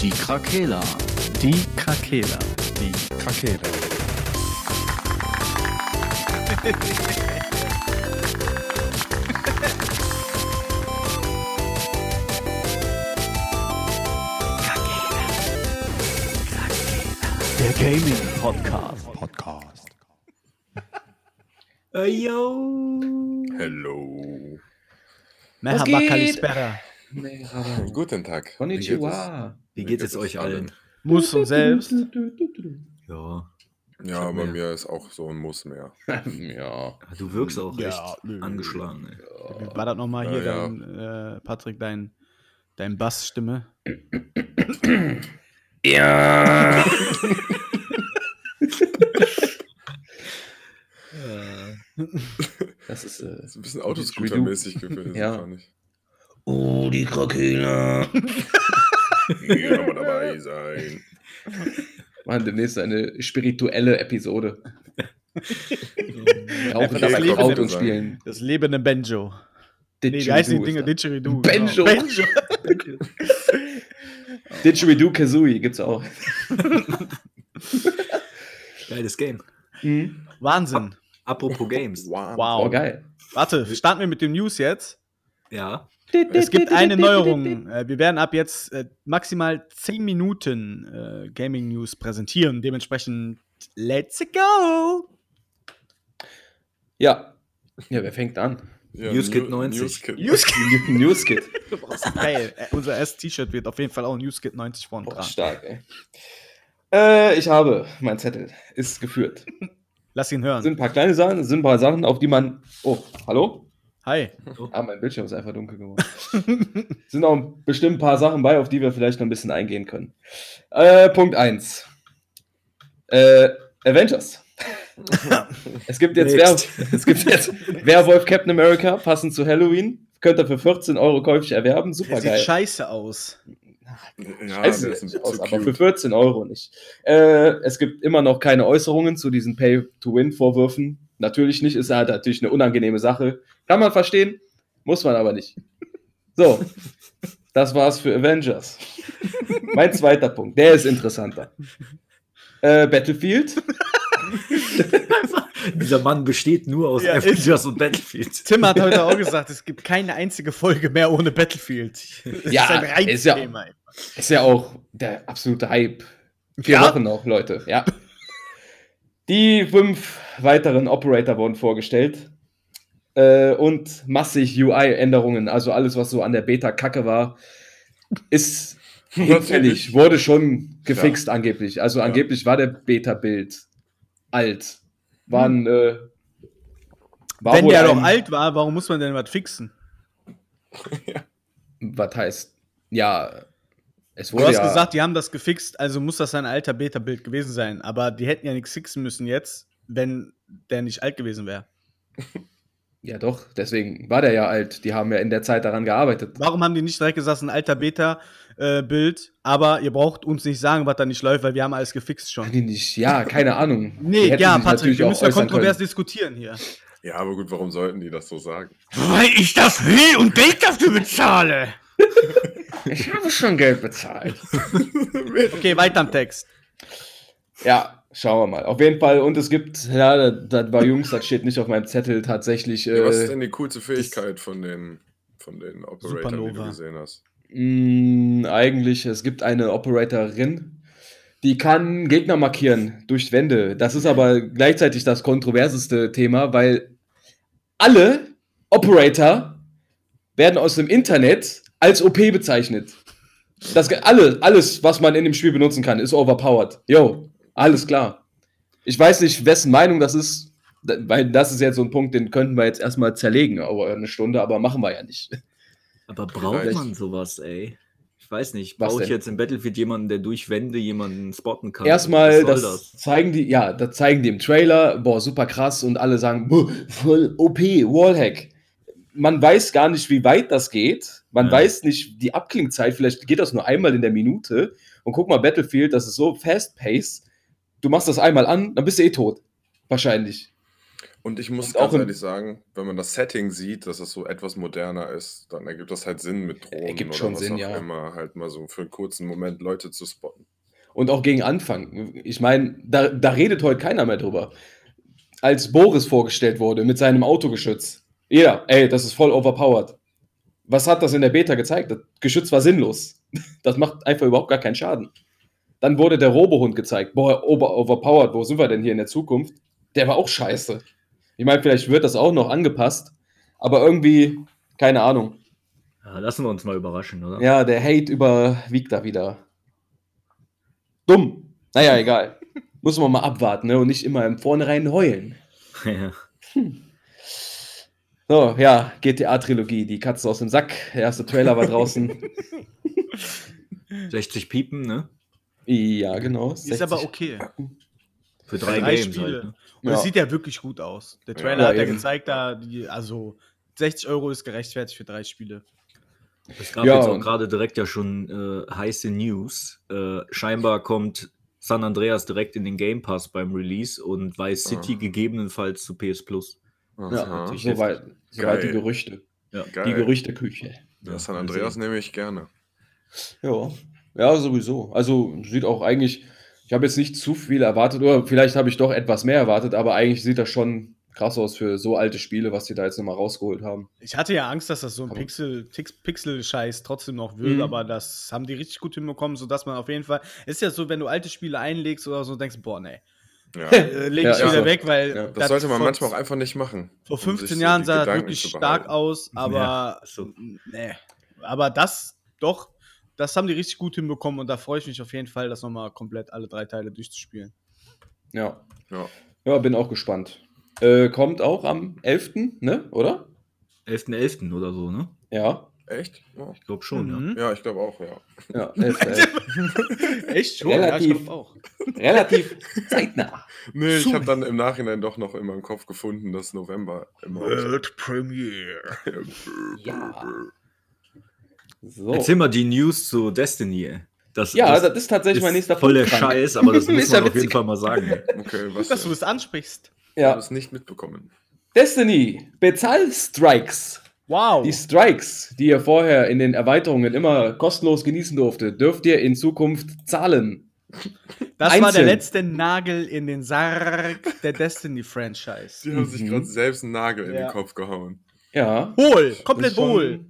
Die Krakela. Die Krakela. Die Krakela. Der Gaming Podcast. Podcast. yo. Hello. Merhaba Guten Tag. Konnichiwa. Wie geht es euch allen? Muss und selbst. Ja. Ja, bei mir- mir ist auch so ein Muss mehr. ja. Du wirkst auch Ja, recht nö. angeschlagen. Ey. Wie War das nochmal hier, Ja, ja. dein, äh, Patrick, dein, dein Bassstimme? Ja. das ist. Äh, Das ist ein bisschen Autoscooter-mäßig gewesen, Ja. fand ich. Oh, die Krakela. Hier nochmal dabei sein. Machen demnächst eine spirituelle Episode. Auch Einfach dabei Kraut und spielen. Das lebende Banjo. Nee, wie heißen die Dinge? Didgeridoo. Banjo. Genau. Banjo. Didgeridoo Kazooie gibt's auch. Geiles Game. Wahnsinn. Apropos Games. Wow. Wow. Oh, geil. Warte, starten wir mit den News jetzt. Ja. Es gibt eine Neuerung. Äh, Wir werden ab jetzt äh, maximal 10 Minuten äh, Gaming News präsentieren. Dementsprechend, let's go! Ja. Ja, wer fängt an? Ja, Newskit New- 90. Newskit. Newskit. Newskit. Geil. Unser erstes T-Shirt wird auf jeden Fall auch Newskit 90 vorn Boah, dran. stark, ey. Äh, ich habe, mein Zettel ist geführt. Lass ihn Es hören. sind ein paar kleine Sachen, es sind ein paar Sachen, auf die man. Oh, hallo? Hi. Ah, mein Bildschirm ist einfach dunkel geworden. es sind auch bestimmt ein paar Sachen bei, auf die wir vielleicht noch ein bisschen eingehen können. Äh, Punkt 1. Äh, Avengers. es gibt jetzt, Wer, es gibt jetzt Werwolf Captain America, passend zu Halloween. Könnt ihr für 14 Euro käuflich erwerben. Super Der sieht geil. scheiße aus. Ja, Scheiße, sieht aus, aber für cute. 14 Euro nicht. Äh, es gibt immer noch keine Äußerungen zu diesen Pay-to-Win-Vorwürfen. Natürlich nicht, ist halt natürlich eine unangenehme Sache. Kann man verstehen, muss man aber nicht. So, das war's für Avengers. mein zweiter Punkt, der ist interessanter. Äh, Battlefield. Dieser Mann besteht nur aus Ja, Avengers und Battlefield. Tim hat heute auch gesagt, es gibt keine einzige Folge mehr ohne Battlefield. Das Ja, ist ein ist ja-. Ist ja auch der absolute Hype. Vier Ja. Wochen noch, Leute. Ja. Die fünf weiteren Operator wurden vorgestellt. Äh, und massig UI-Änderungen, also alles, was so an der Beta kacke war, ist hinfällig, wurde schon gefixt angeblich. Also angeblich war der Beta-Bild alt. Waren, äh, war Wenn der doch alt war, warum muss man denn was fixen? Was heißt, ja, es Du wurde hast ja, gesagt, die haben das gefixt, also muss das ein alter Beta-Bild gewesen sein. Aber die hätten ja nichts fixen müssen jetzt, wenn der nicht alt gewesen wäre. ja doch, deswegen war der ja alt. Die haben ja in der Zeit daran gearbeitet. Warum haben die nicht direkt gesagt, es ist ein alter Beta-Bild, aber ihr braucht uns nicht sagen, was da nicht läuft, weil wir haben alles gefixt schon. Die nicht, ja, keine Ahnung. Nee, ja, Patrick, wir müssen ja kontrovers können. diskutieren hier. Ja, aber gut, warum sollten die das so sagen? Weil ich das will und Geld dafür bezahle. Ich habe schon Geld bezahlt. Okay, weiter am Text. ja, schauen wir mal. Auf jeden Fall, und es gibt, ja, das, war Jungs, das steht nicht auf meinem Zettel tatsächlich. Ja, was ist Äh, denn die coolste Fähigkeit von den, von den Operatoren, die du gesehen hast? mh, eigentlich, es gibt eine Operatorin, die kann Gegner markieren durch Wände. Das ist aber gleichzeitig das kontroverseste Thema, weil alle Operator werden aus dem Internet als OP bezeichnet. Das alle, alles, was man in dem Spiel benutzen kann, ist overpowered. Yo, alles klar. Ich weiß nicht, wessen Meinung das ist, weil das ist jetzt so ein Punkt, den könnten wir jetzt erstmal zerlegen, aber eine Stunde, aber machen wir ja nicht. Aber braucht Vielleicht. man sowas, ey? Ich weiß nicht. Brauche ich jetzt im Battlefield jemanden, der durch Wände jemanden spotten kann? Erstmal, das, soll zeigen die, ja, das zeigen die im Trailer, boah, super krass und alle sagen, "Boah, voll OP, Wallhack. Man weiß gar nicht, wie weit das geht. Man Ja. weiß nicht die Abklingzeit, vielleicht geht das nur einmal in der Minute. Und guck mal, Battlefield, das ist so fast-paced. Du machst das einmal an, dann bist du eh tot. Wahrscheinlich. Und ich muss Und auch ganz ehrlich sagen, wenn man das Setting sieht, dass es so etwas moderner ist, dann ergibt das halt Sinn mit Drohnen Ergibt oder schon was Sinn, auch ja. immer, halt mal so für einen kurzen Moment Leute zu spotten. Und auch gegen Anfang. Ich meine, da, da redet heute keiner mehr drüber. Als Boris vorgestellt wurde mit seinem Autogeschütz. Jeder, ey, das ist voll overpowered. Was hat das in der Beta gezeigt? Das Geschütz war sinnlos. Das macht einfach überhaupt gar keinen Schaden. Dann wurde der Robohund gezeigt. Boah, over, overpowered, wo sind wir denn hier in der Zukunft? Der war auch scheiße. Ich meine, vielleicht wird das auch noch angepasst, aber irgendwie, keine Ahnung. Ja, lassen wir uns mal überraschen, oder? Ja, der Hate überwiegt da wieder. Dumm. Naja, egal. Muss man mal abwarten ne? und nicht immer im Vornherein heulen. Ja. So, ja, GTA-Trilogie, die Katze aus dem Sack. Der erste Trailer war draußen. 60 Piepen, ne? ja, genau. Ist aber okay. Für drei, Drei Games Spiele. halt. Ne? Und Ja. es sieht ja wirklich gut aus. Der Ja. Trailer Ja, hat ja eben. gezeigt, da die, also 60 Euro ist gerechtfertigt für drei Spiele. Es gab Ja, jetzt auch gerade direkt ja schon äh, heiße News. Äh, scheinbar kommt San Andreas direkt in den Game Pass beim Release und Vice City Ah. gegebenenfalls zu PS Plus. Ja, soweit so Geil. weit die Gerüchte. Ja. Die Gerüchteküche. Ja, San Andreas nehme ich gerne. Ja. ja, sowieso. Also sieht auch eigentlich, ich habe jetzt nicht zu viel erwartet, oder vielleicht habe ich doch etwas mehr erwartet, aber eigentlich sieht das schon krass aus für so alte Spiele, was die da jetzt nochmal rausgeholt haben. Ich hatte ja Angst, dass das so ein Aber- Pixel, Pixel-Scheiß trotzdem noch will, Mhm. aber das haben die richtig gut hinbekommen, sodass man auf jeden Fall. Ist ja so, wenn du alte Spiele einlegst oder so, denkst du, boah, nee, Ja. äh, leg Ja, ich ja. wieder weg, weil. Ja. Das sollte man vor- manchmal auch einfach nicht machen. Vor um 15 sich so Jahren sah das wirklich stark aus, aber Ja, so. nee. Aber das doch, das haben die richtig gut hinbekommen und da freue ich mich auf jeden Fall, das nochmal komplett alle drei Teile durchzuspielen. Ja. Ja. Ja, bin auch gespannt. Äh, kommt auch am 11., ne? Oder? 11.11. oder so, ne? Ja. Echt? Ja, Ich glaube schon, ja. Mhm. ja ich glaube auch, ja. Ja, 11., 11. Echt schon? Relativ. Ja, auch. Relativ zeitnah. Nee, ich habe dann im Nachhinein doch noch in meinem Kopf gefunden, dass November immer. Premiere. Ja. So. Erzähl mal die News zu Destiny. ey. Das, Ja, das, ist tatsächlich mein nächster voll der Punkt, Frank. Scheiß, aber das muss Ist ja man auf jeden. Fall mal sagen. Okay, was Dass du das ansprichst. Ich habe Ja. es nicht mitbekommen. Destiny, Bezahl-Strikes. Wow. Die Strikes, die ihr vorher in den Erweiterungen immer kostenlos genießen durftet, dürft ihr in Zukunft zahlen. Das war der einzeln. letzte Nagel in den Sarg der Destiny-Franchise. Die haben sich Mhm. gerade selbst einen Nagel in Ja. den Kopf gehauen. Ja. Hohl, Das komplett ist schon- hohl.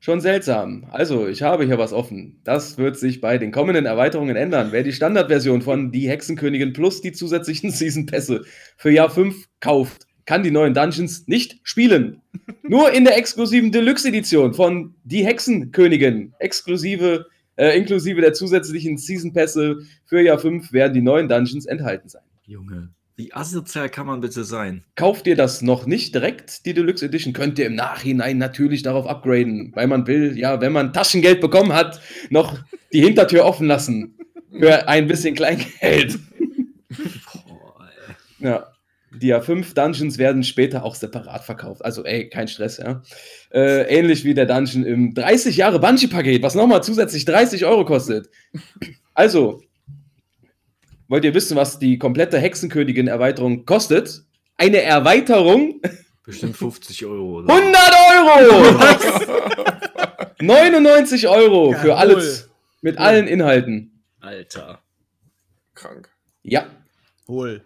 Schon seltsam. Also, ich habe hier was offen. Das wird sich bei den kommenden Erweiterungen ändern. Wer die Standardversion von Die Hexenkönigin plus die zusätzlichen Season Pässe für Jahr 5 kauft, kann die neuen Dungeons nicht spielen. Nur in der exklusiven Deluxe Edition von Die Hexenkönigin, exklusive, äh, inklusive der zusätzlichen Season Pässe für Jahr 5 werden die neuen Dungeons enthalten sein. Junge, wie asozial kann man bitte sein? Kauft ihr das noch nicht direkt, die Deluxe Edition, könnt ihr im Nachhinein natürlich darauf upgraden, weil man will, ja, wenn man Taschengeld bekommen hat, noch die Hintertür offen lassen für ein bisschen Kleingeld. Boah, ey. Ja. Die A5 Dungeons werden später auch separat verkauft. Also, ey, kein Stress, ja. Äh, ähnlich wie der Dungeon im 30 Jahre Banshee-Paket, was nochmal zusätzlich 30 Euro kostet. Also, wollt ihr wissen, was die komplette Hexenkönigin-Erweiterung kostet? Eine Erweiterung Bestimmt 50 Euro. Oder? 100 Euro! 99 Euro für Jawohl. alles. Mit allen Inhalten. Alter. Krank. Ja. Hohl.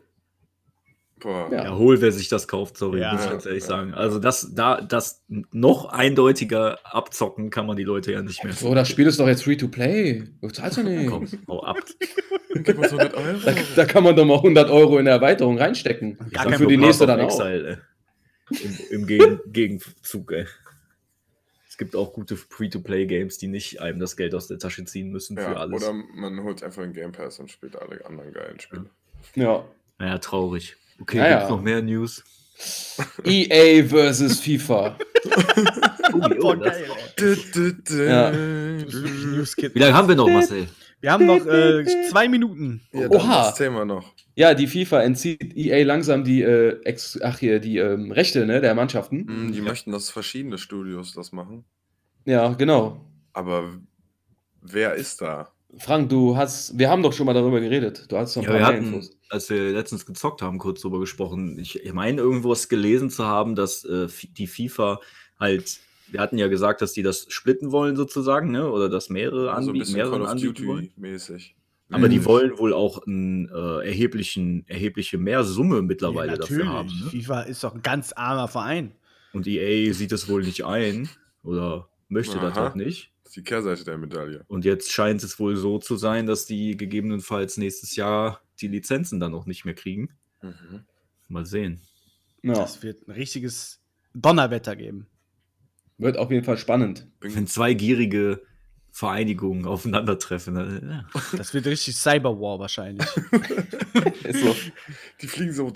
Boah. Ja. Ja, hol, wer sich das kauft, sorry, Ja. muss ich ganz ehrlich Ja. sagen. Also das, da, das noch eindeutiger abzocken kann man die Leute ja nicht mehr. So, das Spiel ist doch jetzt free to play. Du zahlst ja nicht. Komm, hau ab. Gib uns 100 Euro. Da, da kann man doch mal 100 Euro in der Erweiterung reinstecken. Gar kein für die nächste dann of auch. Exile, ey. Im, im Gegen Gegenzug, ey. Es gibt auch gute Free-to-Play-Games, die nicht einem das Geld aus der Tasche ziehen müssen für alles. oder man holt einfach einen Game Pass und spielt alle anderen geilen Spiele. Ja. Naja, traurig. Okay, Naja. gibt's noch mehr News? EA versus FIFA. Boah, geil, ey. Ja. News-Kit. Wie lange haben wir noch, Marcel? Wir haben noch äh, zwei Minuten. Ja, Oha. das Thema noch. Ja, die FIFA entzieht EA langsam die, äh, Ex ach hier, die ähm, Rechte ne, der Mannschaften. Hm, Die möchten, dass verschiedene Studios das machen. Ja, genau. Aber wer ist da? Frank, du hast, wir haben doch schon mal darüber geredet. Du hast noch ein Ja, wir paar mehr hatten, Infos. als wir letztens gezockt haben, kurz drüber gesprochen. Ich, ich meine, irgendwo was gelesen zu haben, dass äh, die FIFA halt, wir hatten ja gesagt, dass die das splitten wollen sozusagen, ne? Oder dass mehrere ein anbieten, bisschen mehrere Call of anbieten wollen. Duty-mäßig. Aber die wollen wohl auch einen äh, erheblichen, erhebliche mehr Summe mittlerweile Ja, dafür haben. Ne? FIFA ist doch ein ganz armer Verein. Und EA sieht es wohl nicht ein oder möchte das Aha. halt nicht. Ist die Kehrseite der Medaille. Und jetzt scheint es wohl so zu sein, dass die gegebenenfalls nächstes Jahr die Lizenzen dann auch nicht mehr kriegen. Mhm. Mal sehen. Ja, Das wird ein richtiges Donnerwetter geben. wird auf jeden Fall spannend. Wenn zwei gierige Vereinigungen aufeinandertreffen, dann, ja. Das wird richtig Cyberwar wahrscheinlich. So. die fliegen so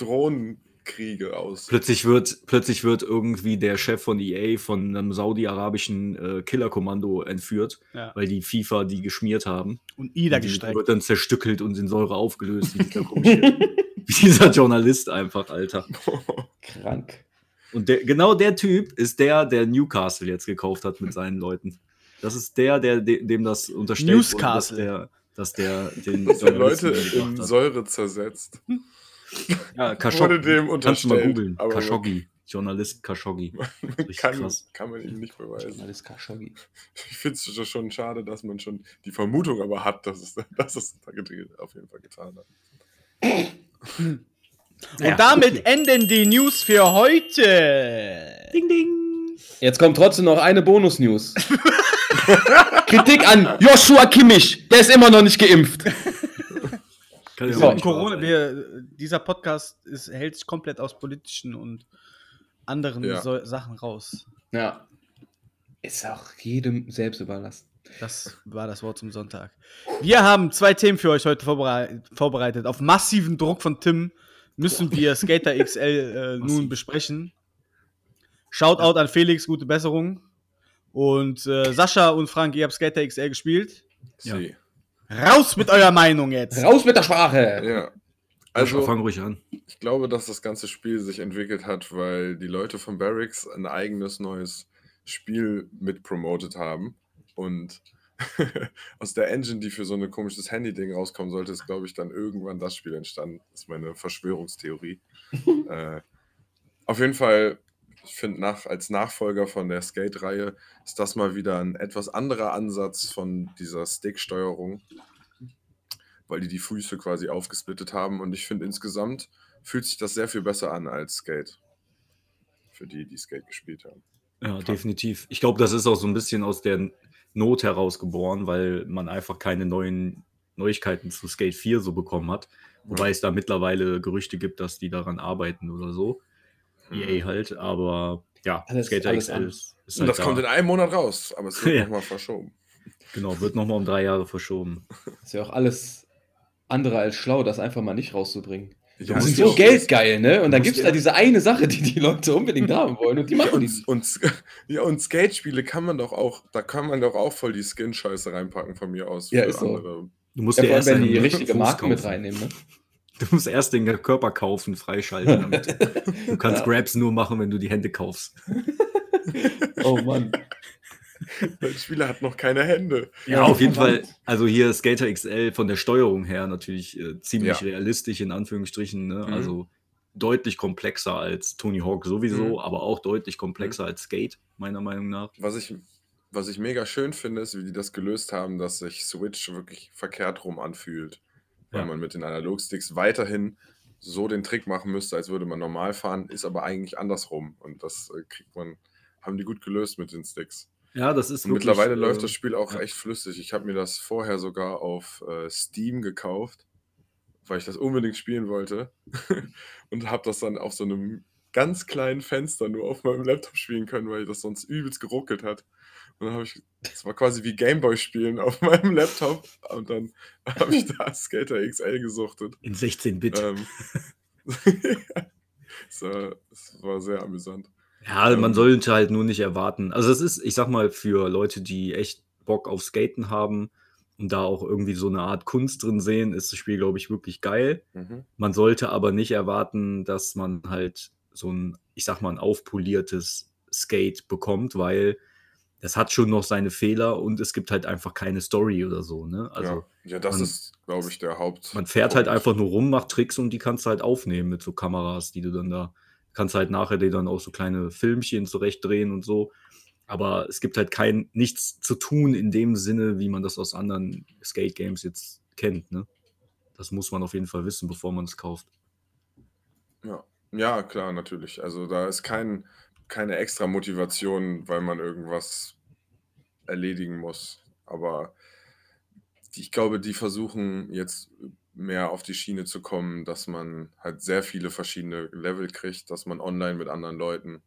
Drohnenkriege aus. plötzlich, wird, plötzlich wird irgendwie der Chef von EA von einem saudi-arabischen äh, Killerkommando entführt, Ja. weil die FIFA die geschmiert haben. Und Ida Und die gestreckt. wird dann zerstückelt und in Säure aufgelöst. Wie dieser, Journalist einfach, Alter. Krank. Und der, genau der Typ ist der, der Newcastle jetzt gekauft hat mit seinen Leuten. Das ist der, der de, dem das unterstellt wurde, dass Newscastle. der, dass der den Dass der Leute in. Säure zersetzt. Ja, Khashoggi. dem Kannst du mal googeln. Khashoggi. Journalist Khashoggi. Kann, krass. kann man ihm nicht beweisen. Alles Khashoggi. Ich finde es schon schade, dass man schon die Vermutung aber hat, dass es, dass es auf jeden Fall getan hat. Und damit enden die News für heute. Ding, ding. Jetzt kommt trotzdem noch eine Bonus-News. Kritik an Joshua Kimmich. Der ist immer noch nicht geimpft. Kann ja So, auch nicht Corona, wir, dieser Podcast ist, hält sich komplett aus politischen und anderen Ja. so, Sachen raus. Ja. Ist auch jedem selbst überlassen. Das war das Wort zum Sonntag. Wir haben zwei Themen für euch heute vorberei vorbereitet. Auf massiven Druck von Tim müssen wir Skater XL äh, nun besprechen. Shoutout an Felix, gute Besserung. Und äh, Sascha und Frank, ihr habt Skater XL gespielt. Ja. Raus mit eurer Meinung jetzt! Raus mit der Sprache. Ja. Also, Also, fang ruhig an. ich glaube, dass das ganze Spiel sich entwickelt hat, weil die Leute von Barracks ein eigenes neues Spiel mit promotet haben. Und aus der Engine, die für so ein komisches Handy-Ding rauskommen sollte, ist, glaube ich, dann irgendwann das Spiel entstanden. Das ist meine Verschwörungstheorie. äh, auf jeden Fall, ich finde, nach, als Nachfolger von der Skate-Reihe ist das mal wieder ein etwas anderer Ansatz von dieser Stick-Steuerung, weil die die Füße quasi aufgesplittet haben. Und ich finde, insgesamt fühlt sich das sehr viel besser an als Skate. Für die, die Skate gespielt haben. Ja, definitiv. Ich glaube, das ist auch so ein bisschen aus der Not heraus geboren, weil man einfach keine neuen Neuigkeiten zu Skate 4 so bekommen hat. Wobei es da mittlerweile Gerüchte gibt, dass die daran arbeiten oder so. EA halt, aber ja, Alles- Skater alles XL an. ist, ist Und halt das kommt in da. einem Monat raus, aber es wird Ja. nochmal verschoben. Genau, wird nochmal um drei Jahre verschoben. Ist ja auch alles andere als schlau, das einfach mal nicht rauszubringen. Ja, Die sind ja so geldgeil, ne? Und dann gibt es ja- da diese eine Sache, die die Leute unbedingt haben wollen. Und die Ja, machen die. und, und, ja, und Skate-Spiele kann man doch auch, da kann man doch auch voll die Skin-Scheiße reinpacken von mir aus. Ja, ist so. andere. Du musst Ja, allem, erst wenn die richtige Fuß Marken mit reinnehmen, ne? Du musst erst den Körper kaufen, freischalten. Damit. Du kannst Ja. Grabs nur machen, wenn du die Hände kaufst. Oh Mann. Der Spieler hat noch keine Hände. Ja, auf jeden verdammt. Fall. Also hier Skater XL von der Steuerung her natürlich äh, ziemlich Ja. realistisch in Anführungsstrichen. Ne? Mhm. Also deutlich komplexer als Tony Hawk sowieso, Mhm. aber auch deutlich komplexer als Skate, meiner Meinung nach. Was ich, was ich mega schön finde, ist, wie die das gelöst haben, dass sich Switch wirklich verkehrt rum anfühlt. Weil Ja. man mit den Analogsticks weiterhin so den Trick machen müsste, als würde man normal fahren, ist aber eigentlich andersrum. Und das äh, kriegt man, haben die gut gelöst mit den Sticks. Ja, das ist wirklich, mittlerweile äh, läuft das Spiel auch ja. echt flüssig. Ich habe mir das vorher sogar auf äh, Steam gekauft, weil ich das unbedingt spielen wollte. und habe das dann auf so einem ganz kleinen Fenster nur auf meinem Laptop spielen können, weil das sonst übelst geruckelt hat. Und dann habe ich, das war quasi wie Gameboy spielen auf meinem Laptop. Und dann habe ich da Skater XL gesuchtet. in 16-Bit. Ähm, das, war, das war sehr amüsant. Ja, man Ähm. sollte halt nur nicht erwarten. Also es ist, ich sag mal, für Leute, die echt Bock auf Skaten haben und da auch irgendwie so eine Art Kunst drin sehen, ist das Spiel, glaube ich, wirklich geil. Mhm. Man sollte aber nicht erwarten, dass man halt so ein, ich sag mal, ein aufpoliertes Skate bekommt, weil das hat schon noch seine Fehler und es gibt halt einfach keine Story oder so, ne? Also ja. ja, das man- ist, glaube ich, der Haupt. man fährt halt einfach nur rum, macht Tricks und die kannst du halt aufnehmen mit so Kameras, die du dann da kannst halt nachher dir dann auch so kleine Filmchen zurechtdrehen und so. Aber es gibt halt kein nichts zu tun in dem Sinne, wie man das aus anderen Skate Games jetzt kennt, ne? Das muss man auf jeden Fall wissen, bevor man es kauft. Ja. ja, klar, natürlich. Also da ist kein, keine extra Motivation, weil man irgendwas erledigen muss. Aber ich glaube, die versuchen jetzt mehr auf die Schiene zu kommen, dass man halt sehr viele verschiedene Level kriegt, dass man online mit anderen Leuten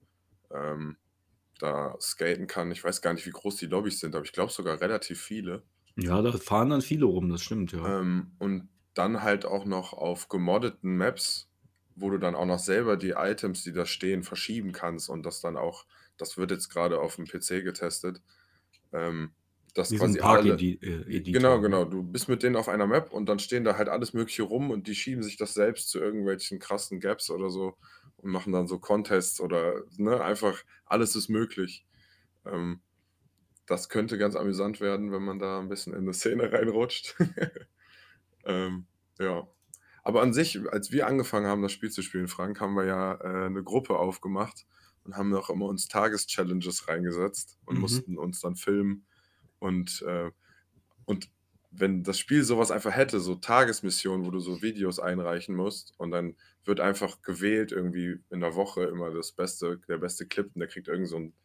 ähm, da skaten kann. Ich weiß gar nicht, wie groß die Lobbys sind, aber ich glaube sogar relativ viele. Ja, da fahren dann viele rum, das stimmt, ja. Ähm, und dann halt auch noch auf gemoddeten Maps, wo du dann auch noch selber die Items, die da stehen, verschieben kannst und das dann auch, das wird jetzt gerade auf dem PC getestet, ähm, dass Diesen quasi alle, Park-Editor. genau, genau, du bist mit denen auf einer Map und dann stehen da halt alles Mögliche rum und die schieben sich das selbst zu irgendwelchen krassen Gaps oder so und machen dann so Contests oder, ne, einfach alles ist möglich. Ähm, das könnte ganz amüsant werden, wenn man da ein bisschen in eine Szene reinrutscht. ähm, ja. Aber an sich, als wir angefangen haben, das Spiel zu spielen, Frank, haben wir ja äh, eine Gruppe aufgemacht und haben auch immer uns Tageschallenges reingesetzt und Mhm. mussten uns dann filmen. Und, äh, und wenn das Spiel sowas einfach hätte, so Tagesmissionen, wo du so Videos einreichen musst und dann wird einfach gewählt, irgendwie in der Woche immer das beste, der beste Clip und der kriegt irgend so ein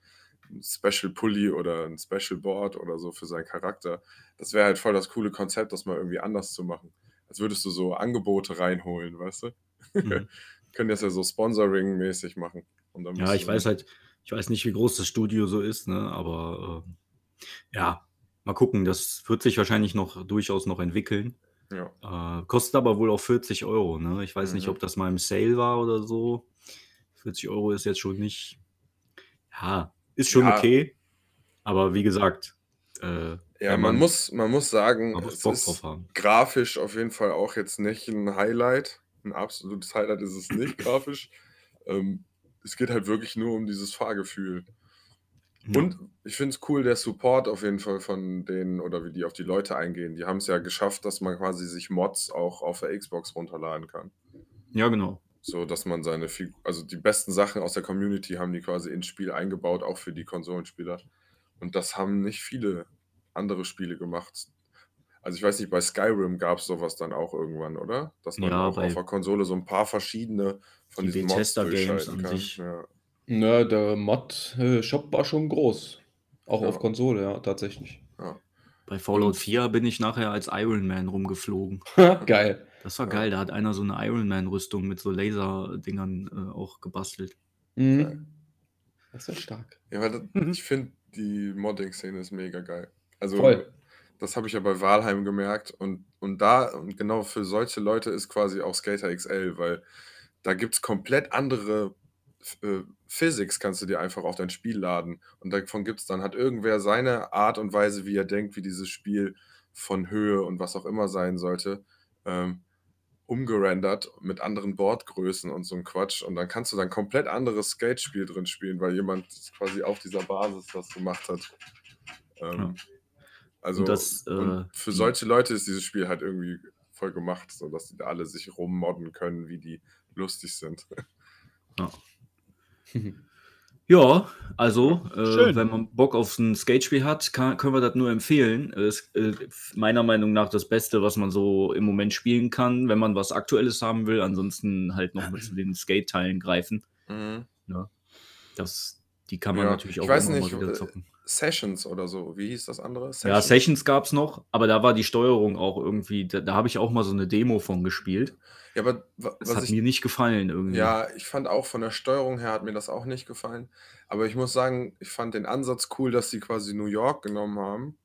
Special Pulli oder ein Special Board oder so für seinen Charakter. Das wäre halt voll das coole Konzept, das mal irgendwie anders zu machen. Als würdest du so Angebote reinholen, weißt du? Mhm. Können das ja so Sponsoring-mäßig machen. Und dann Ja, ich weiß halt, ich weiß nicht, wie groß das Studio so ist, ne? Aber ähm, ja, mal gucken. Das wird sich wahrscheinlich noch durchaus noch entwickeln. Ja. Äh, kostet aber wohl auch 40 Euro, ne? Ich weiß nicht, Mhm. ob das mal im Sale war oder so. 40 Euro ist jetzt schon nicht. Ja, ist schon Ja. okay. Aber wie gesagt, äh, Ja, wenn man, muss, man muss sagen, man muss es ist grafisch auf jeden Fall auch jetzt nicht ein Highlight. Ein absolutes Highlight ist es nicht grafisch. Ähm, es geht halt wirklich nur um dieses Fahrgefühl. Ja. Und ich finde es cool, der Support auf jeden Fall von denen oder wie die auf die Leute eingehen. Die haben es ja geschafft, dass man quasi sich Mods auch auf der Xbox runterladen kann. Ja, genau. So dass man seine Figur, also die besten Sachen aus der Community haben die quasi ins Spiel eingebaut, auch für die Konsolenspieler. Und das haben nicht viele andere Spiele gemacht. Also ich weiß nicht, bei Skyrim gab es sowas dann auch irgendwann, oder? Dass man Ja, auch auf der Konsole so ein paar verschiedene von Die diesen Mods durchschalten an kann. sich. Ja. Na, der Mod-Shop war schon groß. Auch Ja. auf Konsole, ja, tatsächlich. Bei Fallout 4 bin ich nachher als Iron Man rumgeflogen. Geil. Das war Ja. geil. Da hat einer so eine Iron Man-Rüstung mit so Laserdingern äh, auch gebastelt. Mhm. Das ist stark. Ja, weil das, ich finde, die Modding-Szene ist mega geil. Also, Voll. das habe ich ja bei Valheim gemerkt. Und, und da, und genau für solche Leute ist quasi auch Skater XL, weil da gibt es komplett andere äh, Physics, kannst du dir einfach auf dein Spiel laden. Und davon gibt es dann, hat irgendwer seine Art und Weise, wie er denkt, wie dieses Spiel von Höhe und was auch immer sein sollte, ähm, umgerendert mit anderen Boardgrößen und so ein Quatsch. Und dann kannst du dann komplett anderes Skate-Spiel drin spielen, weil jemand quasi auf dieser Basis das gemacht hat. Ähm, Ja. Also Und das, äh, und für die- solche Leute ist dieses Spiel halt irgendwie voll gemacht, sodass die da alle sich rummodden können, wie die lustig sind. Ja, also, äh, wenn man Bock auf ein Skatespiel hat, kann, können wir das nur empfehlen. Es ist äh, meiner Meinung nach das Beste, was man so im Moment spielen kann, wenn man was Aktuelles haben will. Ansonsten halt noch mit zu den Skate-Teilen greifen. Das, die kann man Ja, natürlich ich auch weiß immer nicht, mal wieder äh, zocken. Sessions oder so, wie hieß das andere? Ja, Sessions gab es noch, aber da war die Steuerung auch irgendwie, da, da habe ich auch mal so eine Demo von gespielt. Ja, aber Das was hat ich mir nicht gefallen irgendwie. Ja, ich fand auch von der Steuerung her hat mir das auch nicht gefallen. Aber ich muss sagen, ich fand den Ansatz cool, dass sie quasi New York genommen haben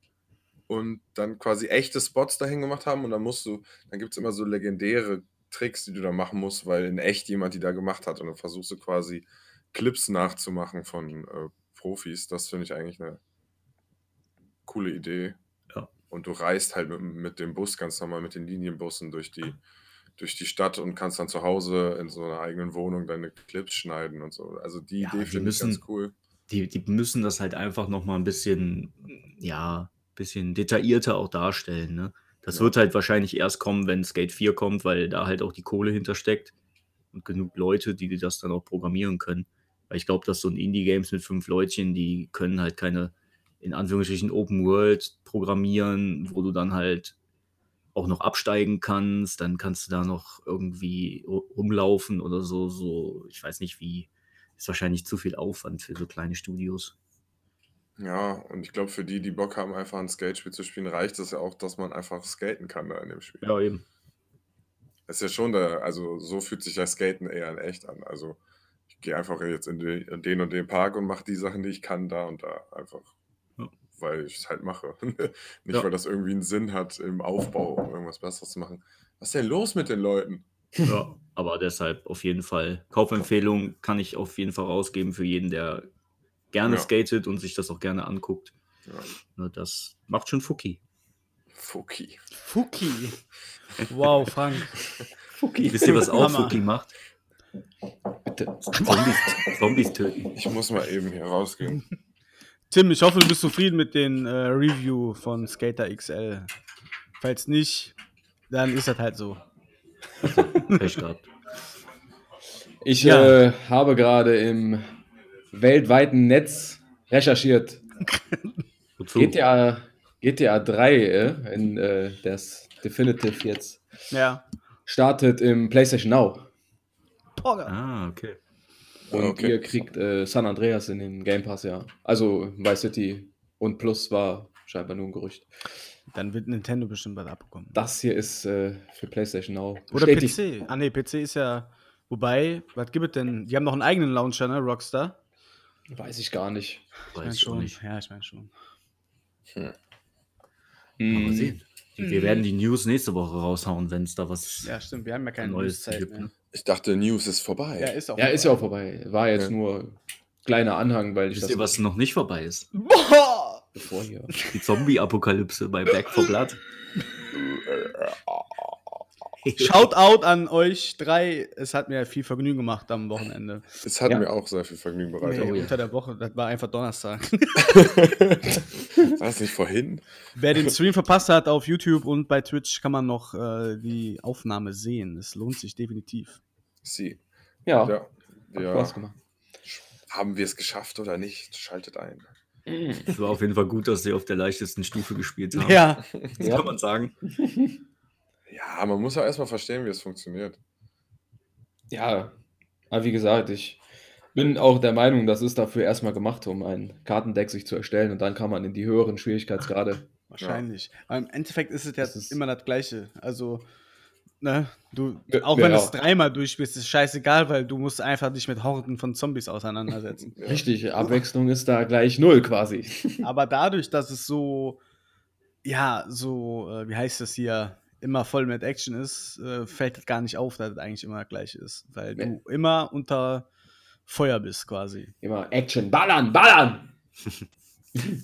und dann quasi echte Spots dahin gemacht haben. Und dann musst du, dann gibt es immer so legendäre Tricks, die du da machen musst, weil in echt jemand die da gemacht hat. Und dann versuchst du quasi Clips nachzumachen von äh, Profis. Das finde ich eigentlich eine coole Idee. Ja. Und du reist halt mit, mit dem Bus ganz normal, mit den Linienbussen durch die, durch die Stadt und kannst dann zu Hause in so einer eigenen Wohnung deine Clips schneiden und so. Also die Ja, Idee finde ich ganz müssen- cool. die, die müssen das halt einfach noch mal ein bisschen, ja, bisschen detaillierter auch darstellen. Ne? Das Ja. wird halt wahrscheinlich erst kommen, wenn Skate 4 kommt, weil da halt auch die Kohle hintersteckt und genug Leute, die das dann auch programmieren können. Weil ich glaube, dass so ein Indie-Games mit fünf Leutchen, die können halt keine, in Anführungsstrichen, Open World programmieren, wo du dann halt auch noch absteigen kannst, dann kannst du da noch irgendwie ru- rumlaufen oder so, so, ich weiß nicht wie, ist wahrscheinlich zu viel Aufwand für so kleine Studios. Ja, und ich glaube, für die, die Bock haben, einfach ein Skate-Spiel zu spielen, reicht es ja auch, dass man einfach skaten kann da in dem Spiel. Ja, eben. Das ist ja schon der, also so fühlt sich ja Skaten eher in echt an. Also gehe einfach jetzt in, die, in den und den Park und mache die Sachen, die ich kann, da und da einfach. Ja. Weil ich es halt mache. Nicht, Ja. weil das irgendwie einen Sinn hat im Aufbau, um irgendwas Besseres zu machen. Was ist denn los mit den Leuten? Ja, aber deshalb auf jeden Fall. Kaufempfehlung kann ich auf jeden Fall rausgeben für jeden, der gerne Ja. skatet und sich das auch gerne anguckt. Ja. Das macht schon Fuki. Fuki. Fuki. Wow, Frank. Wisst ihr, was auch Hammer. Fuki macht? Bitte. Zombies, Zombies töten. Ich muss mal eben hier rausgehen. Tim, ich hoffe, du bist zufrieden mit den äh, Review von Skater XL. Falls nicht, dann ist das halt so. Pech gehabt. Ich Ja. äh, habe gerade im weltweiten Netz recherchiert. Wozu? GTA, GTA 3, äh, in äh, das Definitive jetzt, Ja. startet im PlayStation Now. Porra. Ah, okay. Und Okay. ihr kriegt äh, San Andreas in den Game Pass, ja. Also Vice City und Plus war scheinbar nur ein Gerücht. Dann wird Nintendo bestimmt was abbekommen. Das hier ist äh, für PlayStation Now Oder. PC. Ah, nee, PC ist ja. Wobei, was gibt es denn? Die haben noch einen eigenen Launcher, ne? Rockstar. Weiß ich gar nicht. Ich mein Weiß ich auch schon. nicht. Ja, ich meine schon. Mal Mm, sehen. Wir werden die News nächste Woche raushauen, wenn es da was Ja, stimmt. Wir haben ja keine Neues News-Zeit gibt. mehr. Ne? Ich dachte, News ist vorbei. Ja, ist auch. Ja, ist ja auch vorbei. War jetzt Ja. nur kleiner Anhang, weil ich Wisst das ihr, was noch nicht vorbei ist? Boah! bevor hier. Die Zombie-Apokalypse bei Back for Blood. Shout out an euch drei. Es hat mir viel Vergnügen gemacht am Wochenende. Es hat Ja. mir auch sehr viel Vergnügen bereitet. Nee, Oh ja. unter der Woche, das war einfach Donnerstag. War es nicht vorhin? Wer den Stream verpasst hat auf YouTube und bei Twitch kann man noch äh, die Aufnahme sehen. Es lohnt sich definitiv. Sie. Ja, Ja. hat ja. Spaß gemacht. Haben wir es geschafft oder nicht? Schaltet ein. Es war auf jeden Fall gut, dass sie auf der leichtesten Stufe gespielt haben. Ja, Das Ja. kann man sagen. Ja, man muss ja erstmal verstehen, wie es funktioniert. Ja, aber wie gesagt, ich bin auch der Meinung, das ist dafür erstmal gemacht, um ein Kartendeck sich zu erstellen und dann kann man in die höheren Schwierigkeitsgrade. wahrscheinlich. Aber im Endeffekt ist es ja Das immer das Gleiche. Also, ne, du, Ja, auch wenn du ja. es dreimal durchspielst, ist scheißegal, weil du musst einfach dich mit Horden von Zombies auseinandersetzen. Ja. Richtig, Abwechslung ist da gleich null quasi. Aber dadurch, dass es so, ja, so, äh, wie heißt das hier, immer voll mit Action ist, äh, fällt es gar nicht auf, dass es eigentlich immer gleich ist. Weil du immer unter Feuer bist quasi. Immer Action, ballern, ballern!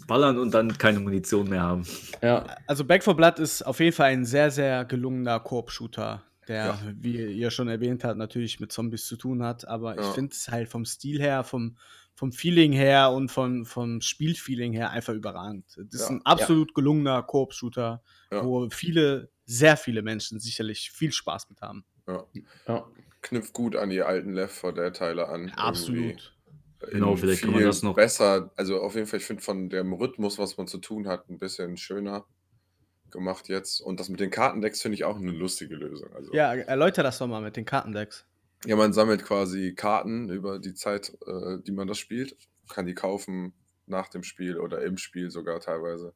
Ballern und dann keine Munition mehr haben. Ja, Also Back 4 Blood ist auf jeden Fall ein sehr, sehr gelungener Koop-Shooter, der, Ja. wie ihr schon erwähnt habt, natürlich mit Zombies zu tun hat. Aber ich Ja. finde es halt vom Stil her, vom, vom Feeling her und von, vom Spielfeeling her einfach überragend. Das ist Ja. ein absolut gelungener Koop-Shooter, Ja. wo viele, sehr viele Menschen sicherlich viel Spaß mit haben. Ja. Knüpft gut an die alten Left 4 Dead Teile an. Absolut. Irgendwie Genau, vielleicht kann man viel das noch- Besser, also auf jeden Fall, ich finde von dem Rhythmus, was man zu tun hat, ein bisschen schöner gemacht jetzt. Und das mit den Kartendecks finde ich auch eine lustige Lösung. Also, Ja, erläuter das doch mal mit den Kartendecks. Ja, man sammelt quasi Karten über die Zeit, äh, die man das spielt. Kann die kaufen nach dem Spiel oder im Spiel sogar teilweise.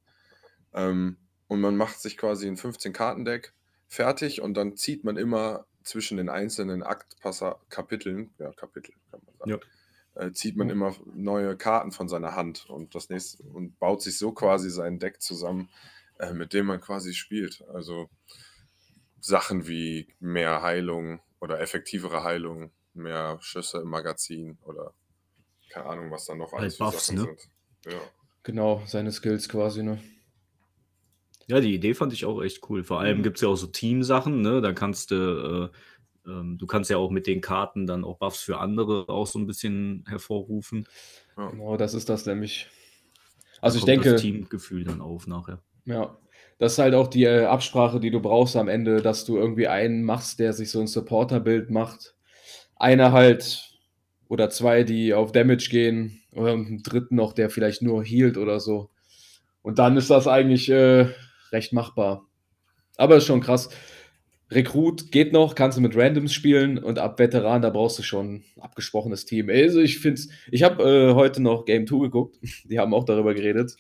Ähm, und man macht sich quasi ein 15-Karten-Deck fertig und dann zieht man immer zwischen den einzelnen Aktpasser-Kapiteln, ja, Kapitel kann man sagen, äh, zieht man immer neue Karten von seiner Hand und das nächste und baut sich so quasi sein Deck zusammen, äh, mit dem man quasi spielt. Also Sachen wie mehr Heilung oder effektivere Heilung, mehr Schüsse im Magazin oder keine Ahnung, was da noch Halt alles für Buffs, ne? sind. Ja. Genau, seine Skills quasi, ne? Ja, die Idee fand ich auch echt cool. Vor allem Mhm. gibt es ja auch so Teamsachen, ne? Da kannst du, äh, ähm, du kannst ja auch mit den Karten dann auch Buffs für andere auch so ein bisschen hervorrufen. Ja. Genau, das ist das nämlich. Da Also ich kommt denke, das Teamgefühl dann auf nachher. ja, das ist halt auch die äh, Absprache, die du brauchst am Ende, dass du irgendwie einen machst, der sich so ein Supporter-Bild macht. Einer halt oder zwei, die auf Damage gehen oder einen dritten noch, der vielleicht nur healt oder so. Und dann ist das eigentlich äh, recht machbar. Aber ist schon krass. Rekrut geht noch, kannst du mit Randoms spielen und ab Veteran, da brauchst du schon ein abgesprochenes Team. Also ich finde ich habe äh, heute noch Game 2 geguckt, die haben auch darüber geredet.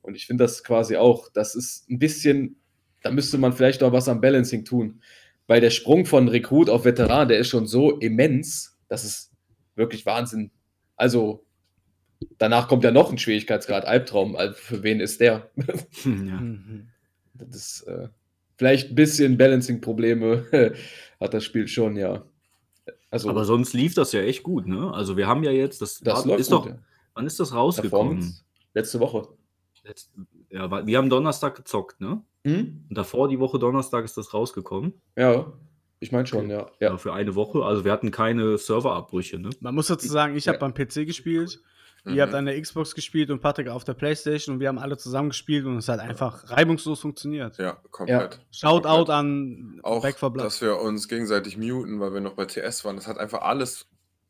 Und ich finde das quasi auch, das ist ein bisschen, da müsste man vielleicht auch was am Balancing tun. Weil der Sprung von Rekrut auf Veteran, der ist schon so immens, das ist wirklich Wahnsinn. Also danach kommt ja noch ein Schwierigkeitsgrad, Albtraum. Also für wen ist der? ja. Mhm. Das ist äh, vielleicht ein bisschen Balancing-Probleme hat das Spiel schon, ja. Also Aber sonst lief das ja echt gut, ne? Also wir haben ja jetzt, das, das war- läuft ist gut, doch, ja. wann ist das rausgekommen? Letzte Woche. Letzt, ja, wir haben Donnerstag gezockt, ne? Hm? Und davor die Woche Donnerstag ist das rausgekommen. Ja, ich meine schon, ja. Ja. ja. für eine Woche. Also wir hatten keine Serverabbrüche, ne? Man muss dazu sagen, ich habe beim PC gespielt, Mhm. ihr habt an der Xbox gespielt und Patrick auf der Playstation und wir haben alle zusammen gespielt und es hat einfach reibungslos funktioniert. Ja, komplett. Shoutout Komplett. an Auch, Back for Blood. dass wir uns gegenseitig muten, weil wir noch bei TS waren. Das hat einfach alles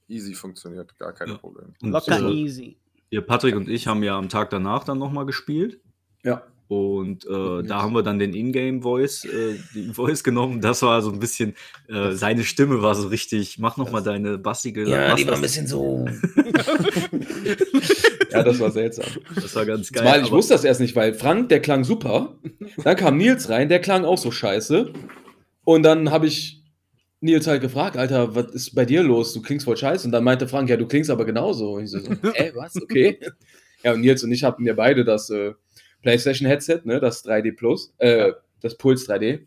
easy funktioniert. Gar keine Ja. Probleme. Locker äh, easy. ihr Patrick und ich haben ja am Tag danach dann nochmal gespielt. Ja. Und äh, da haben wir dann den Ingame-Voice, äh, die Voice genommen. Das war so ein bisschen, äh, seine Stimme war so richtig, mach noch mal Das- deine bassige. Ja, die war ein bisschen so. ja, das war seltsam. Das war ganz geil. Zumal ich wusste das erst nicht, weil Frank, der klang super. Dann kam Nils rein, der klang auch so scheiße. Und dann habe ich Nils halt gefragt, Alter, was ist bei dir los? Du klingst voll scheiße. Und dann meinte Frank, ja, du klingst aber genauso. Und ich so, so äh, was? Okay. Ja, und Nils und ich hatten ja beide das äh, PlayStation-Headset, ne, das 3D Plus, äh, das Puls 3D.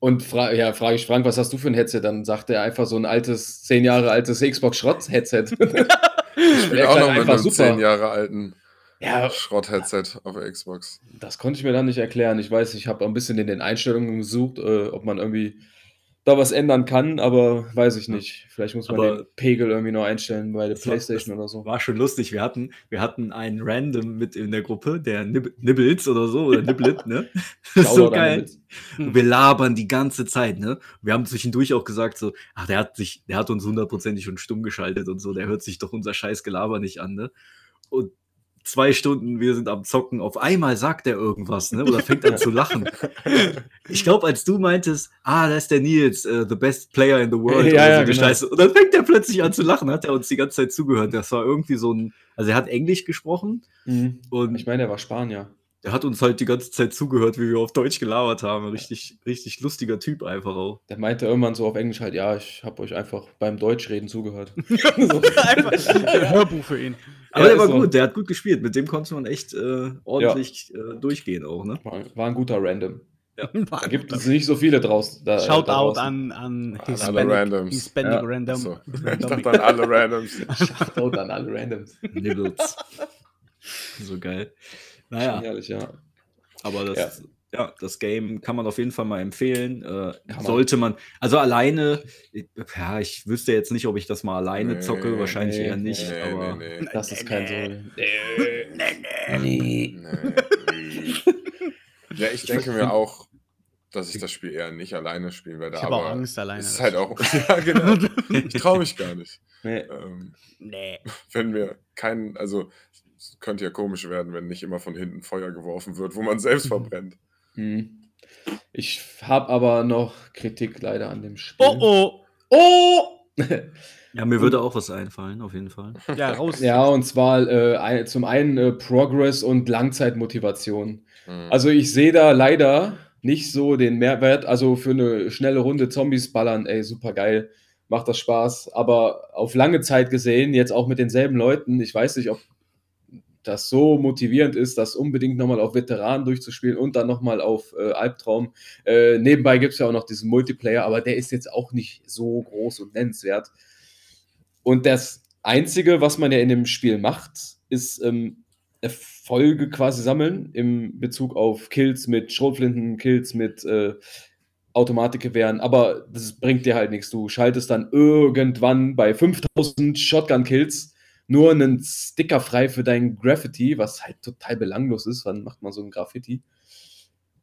Und fra ja, frage ich Frank, was hast du für ein Headset? Dann sagt er einfach so ein altes, zehn Jahre altes Xbox-Schrott-Headset. Ich bin Der auch klang noch mit einem. 10 Jahre alten ja, Schrott-Headset auf der Xbox. Das konnte ich mir dann nicht erklären. Ich weiß, ich habe ein bisschen in den Einstellungen gesucht, äh, ob man irgendwie da was ändern kann, aber weiß ich nicht. Vielleicht muss man Aber- den Pegel irgendwie noch einstellen bei der war- Playstation das oder so. War schon lustig. Wir hatten, wir hatten einen Random mit in der Gruppe, der Nib Nibbles oder so, oder Niblet, ne? So geil. Und wir labern die ganze Zeit, ne? Wir haben zwischendurch auch gesagt, so, ach, der hat sich, der hat uns hundertprozentig schon stumm geschaltet und so, der hört sich doch unser scheiß Gelaber nicht an, ne? Und zwei Stunden, wir sind am Zocken, auf einmal sagt er irgendwas, ne? Oder fängt an zu lachen. Ich glaube, als du meintest, ah, da ist der Nils, äh, the best player in the world, Ja, ja, so, genau. Scheiße. Und dann fängt er plötzlich an zu lachen, hat er uns die ganze Zeit zugehört. Das war irgendwie so ein, also er hat Englisch gesprochen Mhm. und Ich meine, er war Spanier. Er hat uns halt die ganze Zeit zugehört, wie wir auf Deutsch gelabert haben. Richtig, richtig lustiger Typ einfach auch. Der meinte irgendwann so auf Englisch halt, ja, ich habe euch einfach beim Deutschreden zugehört. so. Einfach ein Hörbuch für ihn. Aber Ja, der war so. gut, der hat gut gespielt. Mit dem konnte man echt äh, ordentlich äh, durchgehen auch, ne? War, ein guter Random. War Da gibt es nicht so viele draus. Da, Shoutout draußen. an, an alle Hispanic, Randoms. Hispanic Ja. Random. Achso. Ich dachte an alle Randoms. Shoutout an alle Randoms. Nibbles. so geil. Schon Naja, herrlich, ja. aber das, ja. das Game kann man auf jeden Fall mal empfehlen. Äh, man. sollte man, also alleine, ja, ich wüsste jetzt nicht, ob ich das mal alleine Nee, zocke, wahrscheinlich nee, eher nicht, Nee, aber nee, nee. Das ist kein so. nee, nee. Ja, ich denke mir auch, dass ich das Spiel eher nicht alleine spielen werde. Ich habe auch aber Angst alleine. Ist halt auch. Ja, genau. Ich traue mich gar nicht. Nee. Ähm, Nee. wenn wir keinen, also es könnte ja komisch werden, wenn nicht immer von hinten Feuer geworfen wird, wo man selbst verbrennt. Hm. Ich habe aber noch Kritik leider an dem Spiel. Oh oh. Oh! ja, mir würde auch was einfallen, auf jeden Fall. Ja, raus. ja, und zwar äh, zum einen äh, Progress und Langzeitmotivation. Hm. Also ich sehe da leider nicht so den Mehrwert. Also für eine schnelle Runde Zombies ballern, ey, super geil, macht das Spaß. Aber auf lange Zeit gesehen, jetzt auch mit denselben Leuten, ich weiß nicht, ob das so motivierend ist, das unbedingt nochmal auf Veteranen durchzuspielen und dann nochmal auf äh, Albtraum. Äh, nebenbei gibt es ja auch noch diesen Multiplayer, aber der ist jetzt auch nicht so groß und nennenswert. Und das Einzige, was man ja in dem Spiel macht, ist ähm, Erfolge quasi sammeln im Bezug auf Kills mit Schrotflinten, Kills mit äh, Automatikgewehren, aber das bringt dir halt nichts. Du schaltest dann irgendwann bei 5000 Shotgun-Kills nur einen Sticker frei für dein Graffiti, was halt total belanglos ist. Wann macht man so ein Graffiti?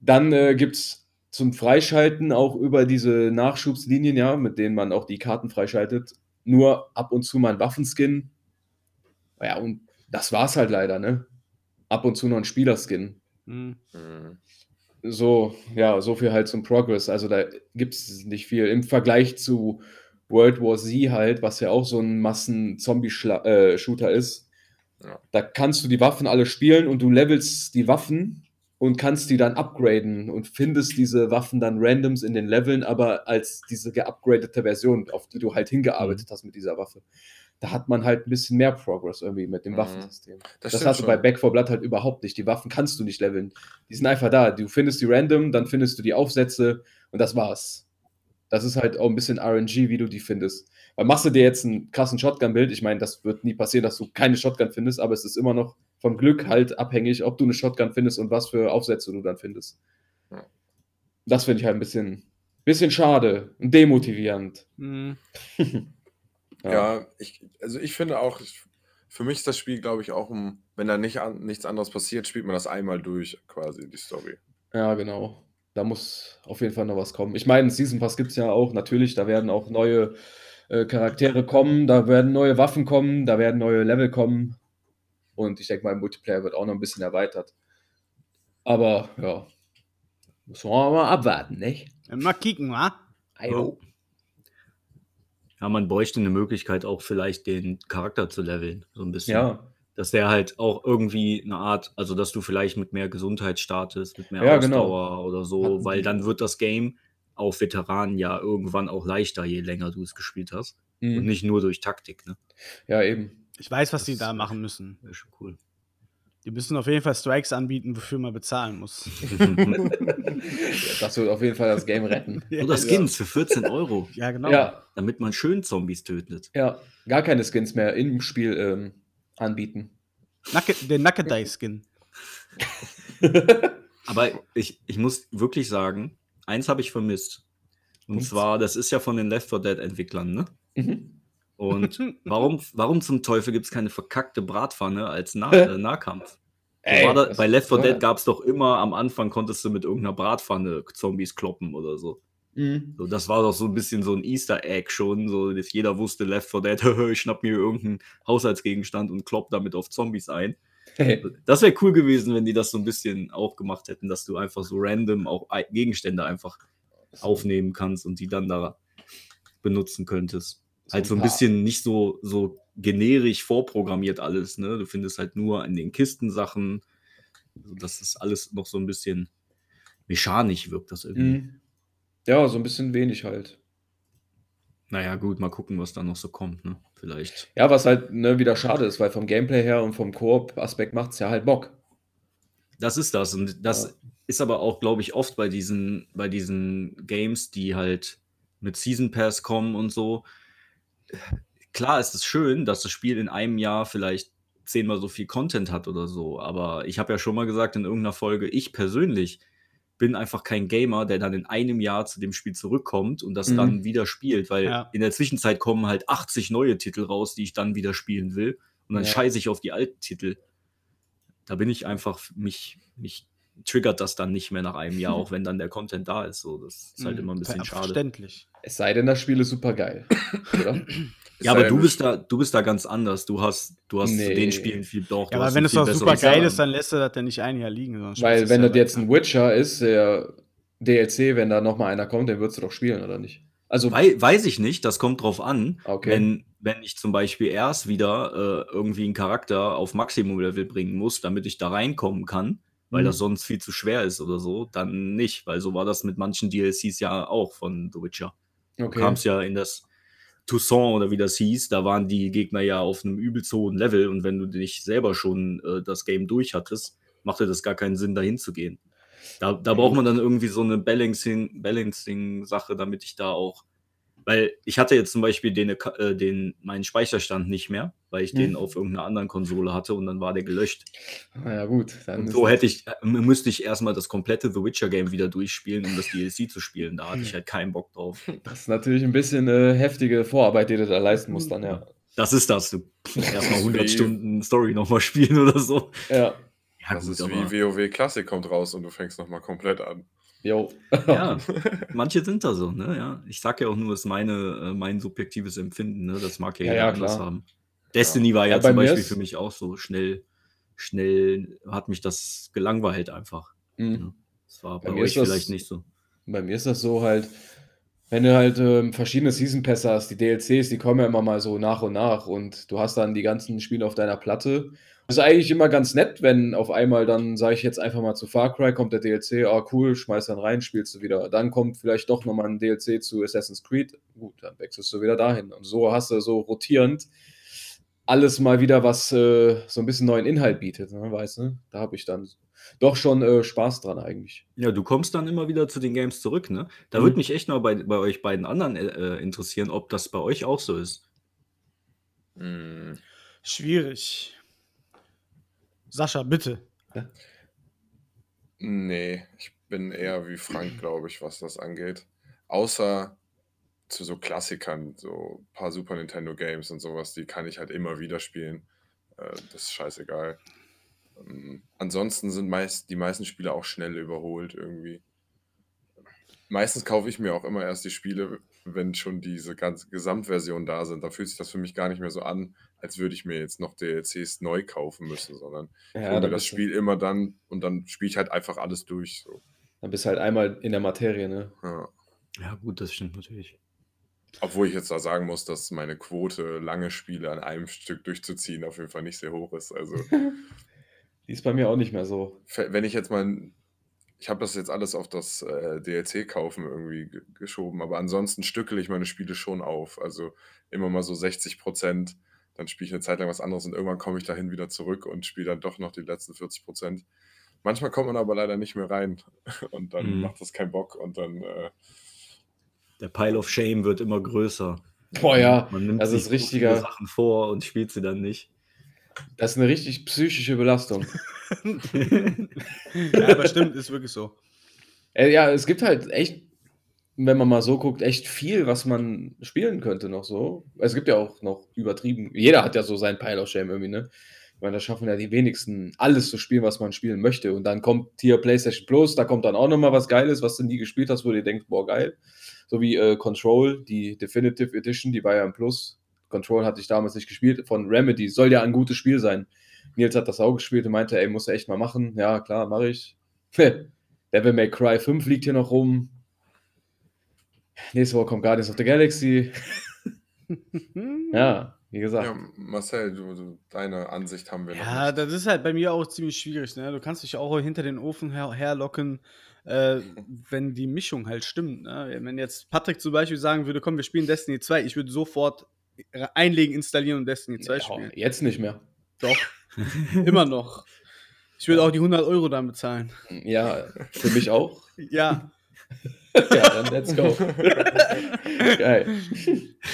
Dann äh, gibt es zum Freischalten auch über diese Nachschubslinien, ja, mit denen man auch die Karten freischaltet, nur ab und zu mal ein Waffenskin. Ja, und das war's halt leider, ne? Ab und zu noch ein Spielerskin. Hm. Mhm. So, ja, so viel halt zum Progress. Also da gibt es nicht viel. Im Vergleich zu World War Z halt, was ja auch so ein Massen-Zombie-Shooter ist, Ja. da kannst du die Waffen alle spielen und du levelst die Waffen und kannst die dann upgraden und findest diese Waffen dann randoms in den Leveln, aber als diese geupgradete Version, auf die du halt hingearbeitet hast mit dieser Waffe. Da hat man halt ein bisschen mehr Progress irgendwie mit dem Mhm. Waffensystem. Das, Das hast du bei. Back 4 Blood halt überhaupt nicht. Die Waffen kannst du nicht leveln. Die sind einfach da. Du findest die random, dann findest du die Aufsätze und das war's. Das ist halt auch ein bisschen RNG, wie du die findest. Weil machst du dir jetzt einen krassen Shotgun-Bild, ich meine, das wird nie passieren, dass du keine Shotgun findest, aber es ist immer noch vom Glück halt abhängig, ob du eine Shotgun findest und was für Aufsätze du dann findest. Ja. Das finde ich halt ein bisschen, bisschen schade und demotivierend. Hm. Ja, ich, also ich finde auch, ich, für mich ist das Spiel, glaube ich, auch, um, wenn da nicht an, nichts anderes passiert, spielt man das einmal durch, quasi, die Story. Ja, genau. Da muss auf jeden Fall noch was kommen. Ich meine, Season Pass gibt es ja auch, natürlich, da werden auch neue äh, Charaktere kommen, da werden neue Waffen kommen, da werden neue Level kommen. Und ich denke mal, Multiplayer wird auch noch ein bisschen erweitert. Aber ja, müssen wir mal abwarten, nicht? Mal kicken, wa? Ayo. Ja, man bräuchte eine Möglichkeit auch vielleicht den Charakter zu leveln, so ein bisschen. Ja, Dass der halt auch irgendwie eine Art, also dass du vielleicht mit mehr Gesundheit startest, mit mehr Ja, genau. Ausdauer oder so, Hatten weil die- dann wird das Game auf Veteranen ja irgendwann auch leichter, je länger du es gespielt hast. Und mhm. nicht nur durch Taktik, ne? ja eben. Ich weiß, was die Das da ist- machen müssen. Wäre schon cool. Die müssen auf jeden Fall Strikes anbieten, wofür man bezahlen muss. Das wird auf jeden Fall das Game retten. Oder Skins für 14 Euro, Ja, genau. Ja, damit man schön Zombies tötet. ja, gar keine Skins mehr im Spiel ähm, anbieten. Nacke, den Nackedei-Skin. Aber ich, ich muss wirklich sagen, eins habe ich vermisst. Und Und? zwar, das ist ja von den Left 4 Dead Entwicklern, ne? Mhm. Und warum, warum zum Teufel gibt es keine verkackte Bratpfanne als nah äh, Nahkampf? Ey, war da, bei Left 4 war- Dead gab es doch immer am Anfang konntest du mit irgendeiner Bratpfanne Zombies kloppen oder so. Mhm. so. Das war doch so ein bisschen so ein Easter Egg schon, so dass jeder wusste Left 4 Dead, ich schnapp mir irgendeinen Haushaltsgegenstand und klopp damit auf Zombies ein. Hey. Das wäre cool gewesen, wenn die das so ein bisschen auch gemacht hätten, dass du einfach so random auch Gegenstände einfach aufnehmen kannst und die dann da benutzen könntest. halt so ein bisschen nicht so, so generisch vorprogrammiert alles, ne? Du findest halt nur in den Kisten Sachen, also dass das alles noch so ein bisschen mechanisch wirkt, das irgendwie. Mhm. Ja, so ein bisschen wenig halt. Naja, gut, mal gucken, was da noch so kommt, ne? Vielleicht. Ja, was halt ne, wieder schade ist, weil vom Gameplay her und vom Koop-Aspekt macht es ja halt Bock. Das ist das. Und das Ja. ist aber auch, glaube ich, oft bei diesen, bei diesen Games, die halt mit Season Pass kommen und so. Klar ist es schön, dass das Spiel in einem Jahr vielleicht zehnmal so viel Content hat oder so. Aber ich habe ja schon mal gesagt in irgendeiner Folge, ich persönlich bin einfach kein Gamer, der dann in einem Jahr zu dem Spiel zurückkommt und das Mhm. dann wieder spielt, weil Ja. in der Zwischenzeit kommen halt 80 neue Titel raus, die ich dann wieder spielen will. Und dann Ja. scheiße ich auf die alten Titel. Da bin ich einfach, mich, mich triggert das dann nicht mehr nach einem Jahr, auch wenn dann der Content da ist. So, das ist halt Mhm. immer ein bisschen schade. Verständlich. Es sei denn, das Spiel ist super geil. Ja, aber du bist da, du bist da ganz anders. Du hast, du hast Nee. zu den Spielen viel doch. Ja, aber wenn es doch super geil ist, dann lässt er das ja nicht ein Jahr liegen. Weil, wenn das jetzt ein. Witcher ist, der DLC, wenn da nochmal einer kommt, den würdest du doch spielen, oder nicht? Also, Wei weiß ich nicht, das kommt drauf an. Okay. Wenn, wenn ich zum Beispiel erst wieder äh, irgendwie einen Charakter auf Maximum-Level bringen muss, damit ich da reinkommen kann, weil Mhm. das sonst viel zu schwer ist oder so, dann nicht, weil so war das mit manchen DLCs ja auch von The Witcher. Du okay. kamst ja in das Toussaint oder wie das hieß, da waren die Gegner ja auf einem übelst hohen Level und wenn du nicht selber schon äh, das Game durch hattest, machte das gar keinen Sinn, dahin zu gehen. Da, da braucht man dann irgendwie so eine Balancing- Balancing-Sache, damit ich da auch. Weil ich hatte jetzt zum Beispiel den, äh, den, meinen Speicherstand nicht mehr, weil ich den Mhm. auf irgendeiner anderen Konsole hatte und dann war der gelöscht. Na ja, gut. Dann Und so hätte ich, äh, müsste ich erstmal das komplette The Witcher-Game wieder durchspielen, um das DLC zu spielen. Da hatte ich halt keinen Bock drauf. Das ist natürlich ein bisschen äh, heftige Vorarbeit, die du da leisten musst, dann, ja. Das ist das. Du erstmal 100 Wie- Stunden Story nochmal spielen oder so. Ja. Ja, das gut, ist aber- wie WoW Classic kommt raus und du fängst nochmal komplett an. Jo. Ja, manche sind da so, ne? Ja. Ich sag ja auch nur, es ist meine, äh, mein subjektives Empfinden, ne? Das mag ja Ja, jeder ja, anders klar. haben. Destiny war ja, zum Beispiel für mich auch so schnell, schnell hat mich das gelangweilt einfach. Mhm. Das war Bei bei, euch das- vielleicht nicht so. Bei mir ist das so halt, wenn du halt ähm, verschiedene Season Pässe hast, die DLCs, die kommen ja immer mal so nach und nach und du hast dann die ganzen Spiele auf deiner Platte. Das ist eigentlich immer ganz nett, wenn auf einmal dann, sage ich jetzt einfach mal zu Far Cry, kommt der DLC, ah cool, schmeiß dann rein, spielst du wieder. Dann kommt vielleicht doch nochmal ein DLC zu Assassin's Creed, gut, dann wechselst du wieder dahin. Und so hast du so rotierend alles mal wieder, was äh, so ein bisschen neuen Inhalt bietet, ne, weißt du? Da habe ich dann doch schon äh, Spaß dran eigentlich. Ja, du kommst dann immer wieder zu den Games zurück, ne? Da Mhm. würde mich echt mal bei, bei euch beiden anderen äh, interessieren, ob das bei euch auch so ist. Hm, Schwierig. Sascha, bitte. nee, ich bin eher wie Frank, glaube ich, was das angeht. Außer zu so Klassikern, so ein paar Super Nintendo Games und sowas, die kann ich halt immer wieder spielen. Äh, das ist scheißegal. Ähm, ansonsten sind meist die meisten Spiele auch schnell überholt irgendwie. Meistens kaufe ich mir auch immer erst die Spiele, wenn schon diese ganze Gesamtversion da sind. Da fühlt sich das für mich gar nicht mehr so an, als würde ich mir jetzt noch DLCs neu kaufen müssen, sondern ich hole mir dann das Spiel immer dann und dann spiele ich halt einfach alles durch. So. Dann bist du halt einmal in der Materie, ne? Ja. Ja, gut, das stimmt natürlich. Obwohl ich jetzt da sagen muss, dass meine Quote, lange Spiele an einem Stück durchzuziehen, auf jeden Fall nicht sehr hoch ist. Also, Die ist bei mir auch nicht mehr so. wenn ich jetzt mal. Ich habe das jetzt alles auf das äh, DLC-Kaufen irgendwie ge- geschoben, aber ansonsten stückele ich meine Spiele schon auf. Also immer mal so 60 Prozent, dann spiele ich eine Zeit lang was anderes und irgendwann komme ich dahin wieder zurück und spiele dann doch noch die letzten 40 Prozent. Manchmal kommt man aber leider nicht mehr rein und dann Mhm. macht das keinen Bock und dann. Äh, Der Pile of Shame wird immer größer. Boah, ja, Man nimmt das sich richtiger- Sachen vor und spielt sie dann nicht. Das ist eine richtig psychische Belastung. Ja, aber stimmt, ist wirklich so. Äh, ja, es gibt halt echt, wenn man mal so guckt, echt viel, was man spielen könnte noch so. Es gibt ja auch noch übertrieben, jeder hat ja so seinen Pile of Shame irgendwie, ne? Ich meine, da schaffen ja die wenigsten, alles zu spielen, was man spielen möchte. Und dann kommt hier PlayStation Plus, da kommt dann auch nochmal was Geiles, was du nie gespielt hast, wo du dir denkst, boah, geil. So wie äh, Control, die Definitive Edition, die war ja im Plus. Control hatte ich damals nicht gespielt, von Remedy. Soll ja ein gutes Spiel sein. Nils hat das auch gespielt und meinte, ey, muss er echt mal machen. Ja, klar, mache ich. Devil May Cry 5 liegt hier noch rum. Nächste Woche kommt Guardians of the Galaxy. Ja, wie gesagt. ja, Marcel, du, du, deine Ansicht haben wir Ja, noch nicht. das ist halt bei mir auch ziemlich schwierig. Ne? Du kannst dich auch hinter den Ofen her herlocken, äh, wenn die Mischung halt stimmt. Ne? Wenn jetzt Patrick zum Beispiel sagen würde, komm, wir spielen Destiny 2, ich würde sofort einlegen, installieren und Destiny 2 Ja, spielen. jetzt nicht mehr. Doch, immer noch. Ich würde auch die 100 Euro dann bezahlen. Ja, für mich auch. Ja, Ja, dann let's go. Geil.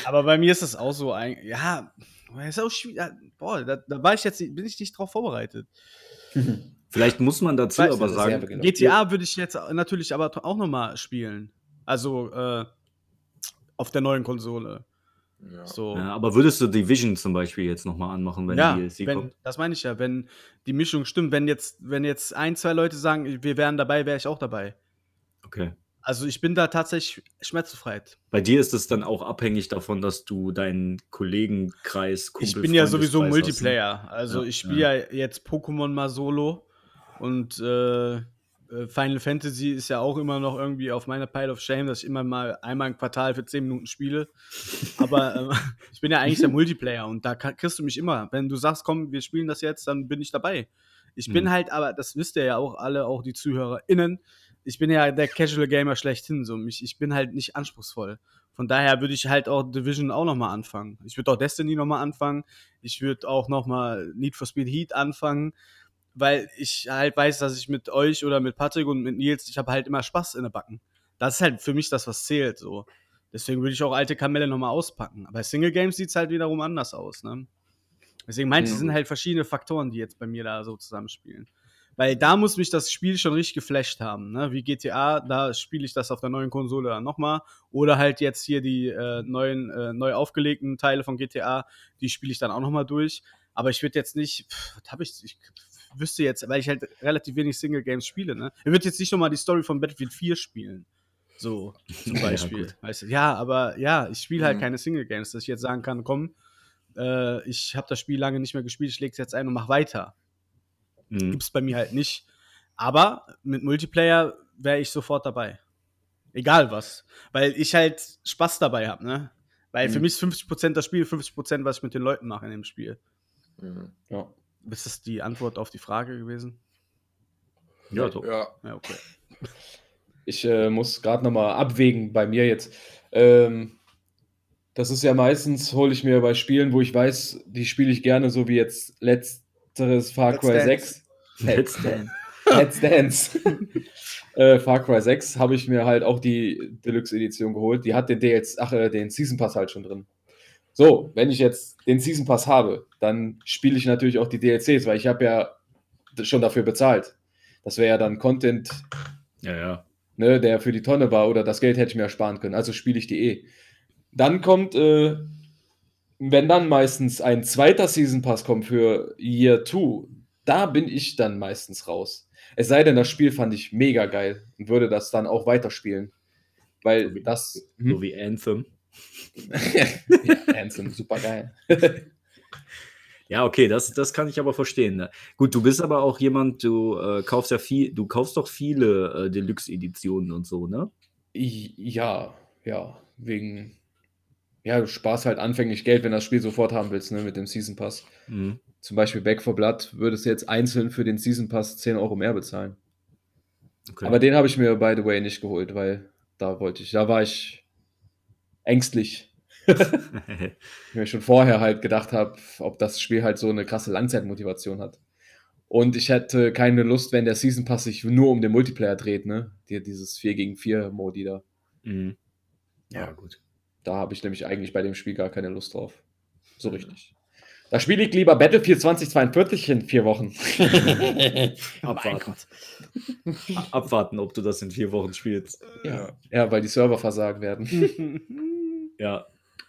aber bei mir ist das auch so ein. Ja, ist auch schwierig. Boah, da, da war ich jetzt, bin ich nicht drauf vorbereitet. Vielleicht muss man dazu Weiß aber sagen, Genau. GTA würde ich jetzt natürlich aber auch nochmal spielen. Also äh, auf der neuen Konsole. Ja. So. ja, aber würdest du Division zum Beispiel jetzt nochmal anmachen, wenn ja, die DLC wenn, kommt? das meine ich ja, wenn die Mischung stimmt, wenn jetzt, wenn jetzt ein, zwei Leute sagen, wir wären dabei, wäre ich auch dabei. Okay. Also ich bin da tatsächlich schmerzbefreit. Bei dir ist es dann auch abhängig davon, dass du deinen Kollegenkreis, Ich Kumpel, bin ja sowieso hast, ne? Multiplayer. Also Ja, ich spiele ja. jetzt Pokémon mal solo und äh, Final Fantasy ist ja auch immer noch irgendwie auf meiner Pile of Shame, dass ich immer mal einmal im Quartal für 10 Minuten spiele. Aber äh, ich bin ja eigentlich der Multiplayer und da kann, kriegst du mich immer. Wenn du sagst, komm, wir spielen das jetzt, dann bin ich dabei. Ich bin Mhm. halt, aber das wisst ihr ja auch alle, auch die ZuhörerInnen, ich bin ja der Casual Gamer schlechthin. So. Ich, ich bin halt nicht anspruchsvoll. Von daher würde ich halt auch Division auch nochmal anfangen. Ich würde auch Destiny nochmal anfangen. Ich würde auch nochmal Need for Speed Heat anfangen, weil ich halt weiß, dass ich mit euch oder mit Patrick und mit Nils, ich habe halt immer Spaß in der Backen. Das ist halt für mich das, was zählt. So. Deswegen würde ich auch alte Kamelle nochmal auspacken. Aber bei Single Games sieht es halt wiederum anders aus. Ne? Deswegen meinte ich, es sind halt verschiedene Faktoren, die jetzt bei mir da so zusammenspielen. Weil da muss mich das Spiel schon richtig geflasht haben. Ne? Wie GTA, da spiele ich das auf der neuen Konsole dann nochmal. Oder halt jetzt hier die äh, neuen, äh, neu aufgelegten Teile von GTA, die spiele ich dann auch nochmal durch. Aber ich würde jetzt nicht, pff, was habe ich, ich wüsste jetzt, weil ich halt relativ wenig Single Games spiele, ne? Ich würde jetzt nicht nochmal die Story von Battlefield 4 spielen. So, zum Ja, Beispiel. gut. weißt du? ja aber ja, ich spiele halt Mhm. keine Single Games, dass ich jetzt sagen kann, komm, äh, ich habe das Spiel lange nicht mehr gespielt, ich lege es jetzt ein und mach weiter. Mhm. Gibt's bei mir halt nicht. Aber mit Multiplayer wäre ich sofort dabei. Egal was. Weil ich halt Spaß dabei habe, ne? Weil für Mhm. mich ist 50% das Spiel, 50% was ich mit den Leuten mache in dem Spiel. Mhm. Ja. Ist das die Antwort auf die Frage gewesen? Ja, doch. Ja, Ja, okay. Ich äh, muss gerade nochmal abwägen bei mir jetzt. Ähm, das ist ja meistens, hole ich mir bei Spielen, wo ich weiß, die spiele ich gerne, so wie jetzt letzteres Far Let's Cry Dance. 6. Let's Dance. Let's Dance. äh, Far Cry 6 habe ich mir halt auch die Deluxe-Edition geholt. Die hat den DLC, ach, äh, den Season Pass halt schon drin. So, wenn ich jetzt den Season Pass habe, dann spiele ich natürlich auch die DLCs, weil ich habe ja schon dafür bezahlt. Das wäre ja dann Content, Ja, ja. ne, der für die Tonne war oder das Geld hätte ich mir ersparen können. Also spiele ich die eh. Dann kommt, äh, wenn dann meistens ein zweiter Season Pass kommt für Year 2, da bin ich dann meistens raus. Es sei denn, das Spiel fand ich mega geil und würde das dann auch weiterspielen. Weil So wie- das. So wie Anthem. ja, Anthem, super geil. Ja, okay, das, das kann ich aber verstehen. Ne? Gut, du bist aber auch jemand, du äh, kaufst ja viel, du kaufst doch viele äh, Deluxe-Editionen und so, ne? Ja, ja, wegen. Ja, du sparst halt anfänglich Geld, wenn du das Spiel sofort haben willst, ne, mit dem Season Pass. Mhm. Zum Beispiel Back for Blood würdest du jetzt einzeln für den Season Pass 10 Euro mehr bezahlen. Okay. Aber den habe ich mir, by the way, nicht geholt, weil da wollte ich, da war ich ängstlich. weil ich mir schon vorher halt gedacht habe, ob das Spiel halt so eine krasse Langzeitmotivation hat. Und ich hätte keine Lust, wenn der Season Pass sich nur um den Multiplayer dreht, ne? Die, dieses 4 gegen 4 Modi da. mhm. Ja, Ja. gut. Da habe ich nämlich eigentlich bei dem Spiel gar keine Lust drauf. So richtig. Da spiele ich lieber Battlefield 2042 in vier Wochen. Abwarten. Abwarten, ob du das in vier Wochen spielst. ja. ja, weil die Server versagen werden. Ja.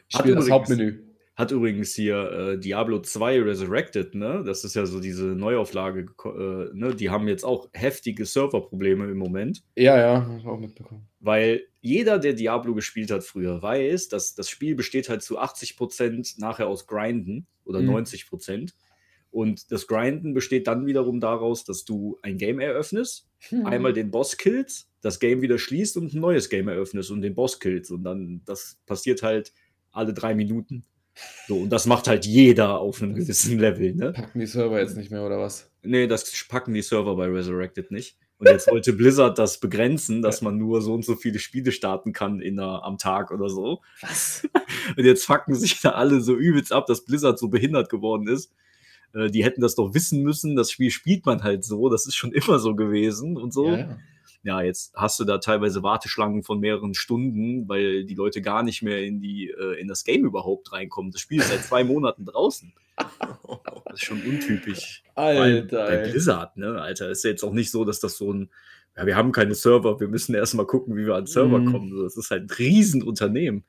Ich spiele das übrigens- Hauptmenü. Hat übrigens hier äh, Diablo 2 Resurrected, ne? Das ist ja so diese Neuauflage, äh, ne? Die haben jetzt auch heftige Serverprobleme im Moment. Ja, ja, hab ich auch mitbekommen. Weil jeder, der Diablo gespielt hat früher, weiß, dass das Spiel besteht halt zu 80% nachher aus Grinden oder Mhm. 90%. Und das Grinden besteht dann wiederum daraus, dass du ein Game eröffnest, Hm. einmal den Boss killst, das Game wieder schließt und ein neues Game eröffnest und den Boss killst. Und dann, das passiert halt alle drei Minuten. So, und das macht halt jeder auf einem gewissen Level, ne? Packen die Server jetzt nicht mehr, oder was? Nee, das packen die Server bei Resurrected nicht. Und jetzt wollte Blizzard das begrenzen, dass man nur so und so viele Spiele starten kann in einer, am Tag oder so. Was? Und jetzt fucken sich da alle so übelst ab, dass Blizzard so behindert geworden ist. Äh, Die hätten das doch wissen müssen. Das Spiel spielt man halt so. Das ist schon immer so gewesen und so. Ja, Ja, ja. jetzt hast du da teilweise Warteschlangen von mehreren Stunden, weil die Leute gar nicht mehr in, die, äh, in das Game überhaupt reinkommen. Das Spiel ist seit zwei Monaten draußen. Das ist schon untypisch. Alter, bei ey. Blizzard, ne, Alter, ist ja jetzt auch nicht so, dass das so ein, ja, wir haben keine Server, wir müssen erstmal gucken, wie wir an Server Mhm. kommen. Das ist halt ein Riesenunternehmen.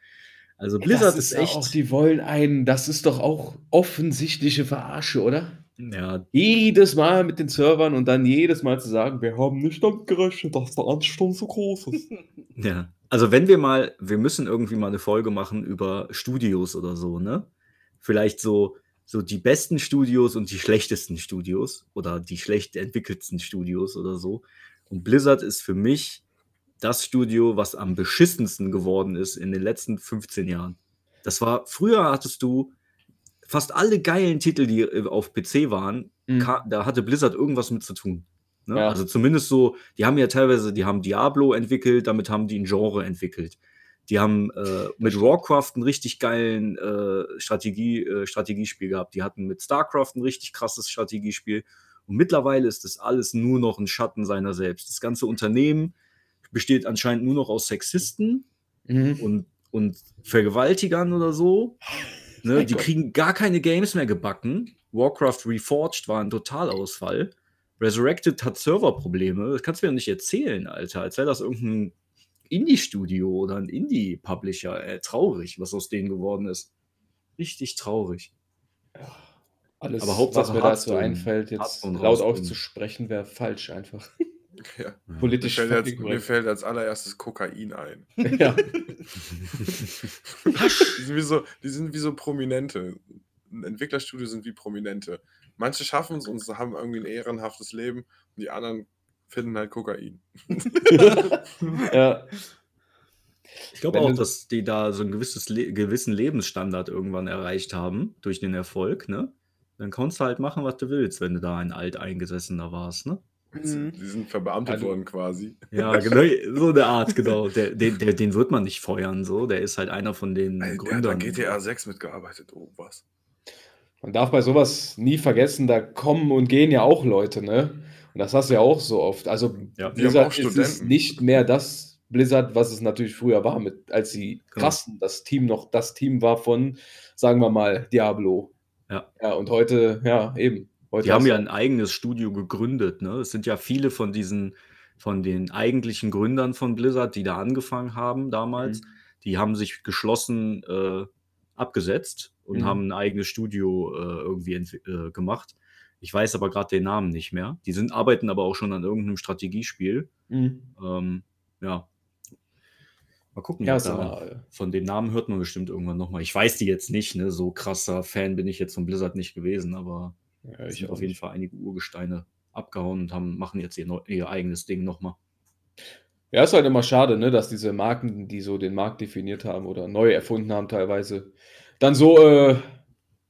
Also Blizzard das ist, ja echt. Auch, die wollen einen, das ist doch auch offensichtliche Verarsche, oder? Ja, Jedes Mal mit den Servern und dann jedes Mal zu sagen, wir haben nicht damit gerechnet, dass der Ansturm so groß ist. ja. Also wenn wir mal, wir müssen irgendwie mal eine Folge machen über Studios oder so, ne? Vielleicht so, so die besten Studios und die schlechtesten Studios oder die schlecht entwickelten Studios oder so. Und Blizzard ist für mich das Studio, was am beschissensten geworden ist in den letzten 15 Jahren. Das war, früher hattest du fast alle geilen Titel, die äh, auf PC waren, Mhm. da hatte Blizzard irgendwas mit zu tun. Ne? Ja. Also zumindest so, die haben ja teilweise, die haben Diablo entwickelt, damit haben die ein Genre entwickelt. Die haben äh, mit Warcraft einen richtig geilen äh, Strategie, äh, Strategiespiel gehabt. Die hatten mit StarCraft ein richtig krasses Strategiespiel. Und mittlerweile ist das alles nur noch ein Schatten seiner selbst. Das ganze Unternehmen besteht anscheinend nur noch aus Sexisten Mhm. und, und Vergewaltigern oder so. Ne, die Gott. kriegen gar keine Games mehr gebacken. Warcraft Reforged war ein Totalausfall. Resurrected hat Serverprobleme. Das kannst du mir doch nicht erzählen, Alter. Als wäre das irgendein Indie-Studio oder ein Indie-Publisher. Äh, traurig, was aus denen geworden ist. Richtig traurig. Alles, Aber Hauptsache was mir dazu einfällt, jetzt laut auszusprechen, wäre falsch einfach. Ja. Ja. Mir, Politisch fällt fucking mir fällt als allererstes Kokain ein. ja. Die sind wie so, die sind wie so Prominente. Ein Entwicklerstudio sind wie Prominente. Manche schaffen es und haben irgendwie ein ehrenhaftes Leben und die anderen finden halt Kokain. ja. Ich glaube auch, dass die da so einen gewisses Le gewissen Lebensstandard irgendwann erreicht haben durch den Erfolg, ne? Dann kannst du halt machen, was du willst, wenn du da ein Alteingesessener warst, ne? Mhm. Die sind verbeamtet Also- worden quasi. Ja, genau, so eine Art, genau. Der, den, der, den wird man nicht feuern, so. Der ist halt einer von den Ey, der hat an Gründern. GTA 6 mitgearbeitet. Oh, was? Man darf bei sowas nie vergessen, da kommen und gehen ja auch Leute, ne? Und das hast du ja auch so oft. Also Ja. Wir haben Blizzard auch ist es nicht mehr das Blizzard, was es natürlich früher war, mit, als sie Genau. krassen, das Team noch das Team war von, sagen wir mal, Diablo. Ja. Ja, und heute, ja, eben. Heute Die haben ja ein eigenes Studio gegründet, ne? Es sind ja viele von diesen, von den eigentlichen Gründern von Blizzard, die da angefangen haben damals, Mhm. die haben sich geschlossen äh, abgesetzt und Mhm. haben ein eigenes Studio äh, irgendwie äh, gemacht. Ich weiß aber gerade den Namen nicht mehr. Die sind, arbeiten aber auch schon an irgendeinem Strategiespiel. Mhm. Ähm, ja. Mal gucken. Ja, da- von den Namen hört man bestimmt irgendwann nochmal. Ich weiß die jetzt nicht, ne? So krasser Fan bin ich jetzt von Blizzard nicht gewesen, aber ja, ich sind auf jeden nicht. Fall einige Urgesteine abgehauen und haben, machen jetzt ihr, ihr eigenes Ding nochmal. Ja, ist halt immer schade, ne, dass diese Marken, die so den Markt definiert haben oder neu erfunden haben teilweise, dann so äh,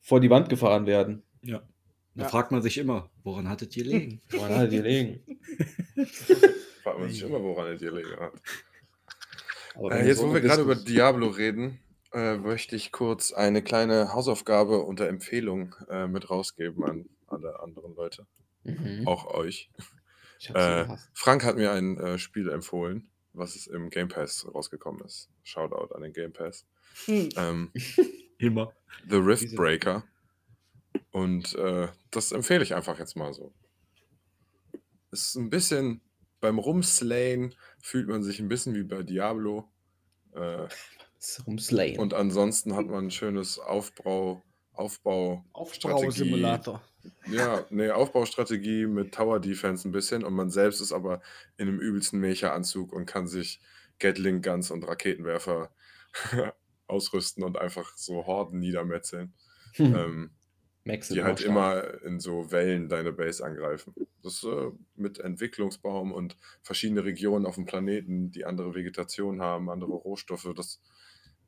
vor die Wand gefahren werden. Ja. Da Ja. fragt man sich immer, woran hattet ihr liegen? Woran hat die liegen? Fragt man sich immer, woran er die gelegen hat. Aber Äh, jetzt, so wo wir gerade über Diablo reden, äh, möchte ich kurz eine kleine Hausaufgabe unter Empfehlung äh, mit rausgeben an alle anderen Leute, Mhm. auch euch. Ich hab's so Äh. Frank hat mir ein äh, Spiel empfohlen, was es im Game Pass rausgekommen ist. Shoutout an den Game Pass. Hm. Ähm, Immer. The Rift Breaker. Und äh, das empfehle ich einfach jetzt mal so. Ist ein bisschen beim Rumslayen fühlt man sich ein bisschen wie bei Diablo. Äh, Rumslayen. und ansonsten hat man ein schönes Aufbau, Aufbau, Aufbausimulator. Ja, nee, Aufbaustrategie mit Tower Defense ein bisschen und man selbst ist aber in einem übelsten Mecha-Anzug und kann sich Gatling Guns und Raketenwerfer ausrüsten und einfach so Horden niedermetzeln, Hm. ähm, die halt immer in so Wellen deine Base angreifen. Das äh, mit Entwicklungsbaum und verschiedene Regionen auf dem Planeten, die andere Vegetation haben, andere Rohstoffe, das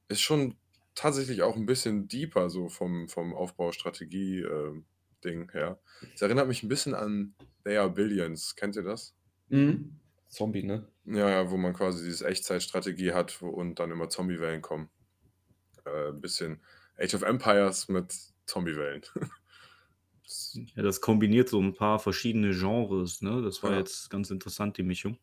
ist schon tatsächlich auch ein bisschen deeper so vom, vom Aufbaustrategie-Ding her. Es erinnert mich ein bisschen an They Are Billions. Kennt ihr das? Mhm. Zombie, ne? Ja, ja, wo man quasi diese Echtzeitstrategie hat wo- und dann immer Zombiewellen kommen. Äh, ein bisschen Age of Empires mit Zombiewellen. Das- Ja, das kombiniert so ein paar verschiedene Genres, ne? Das war Ja. jetzt ganz interessant, die Mischung.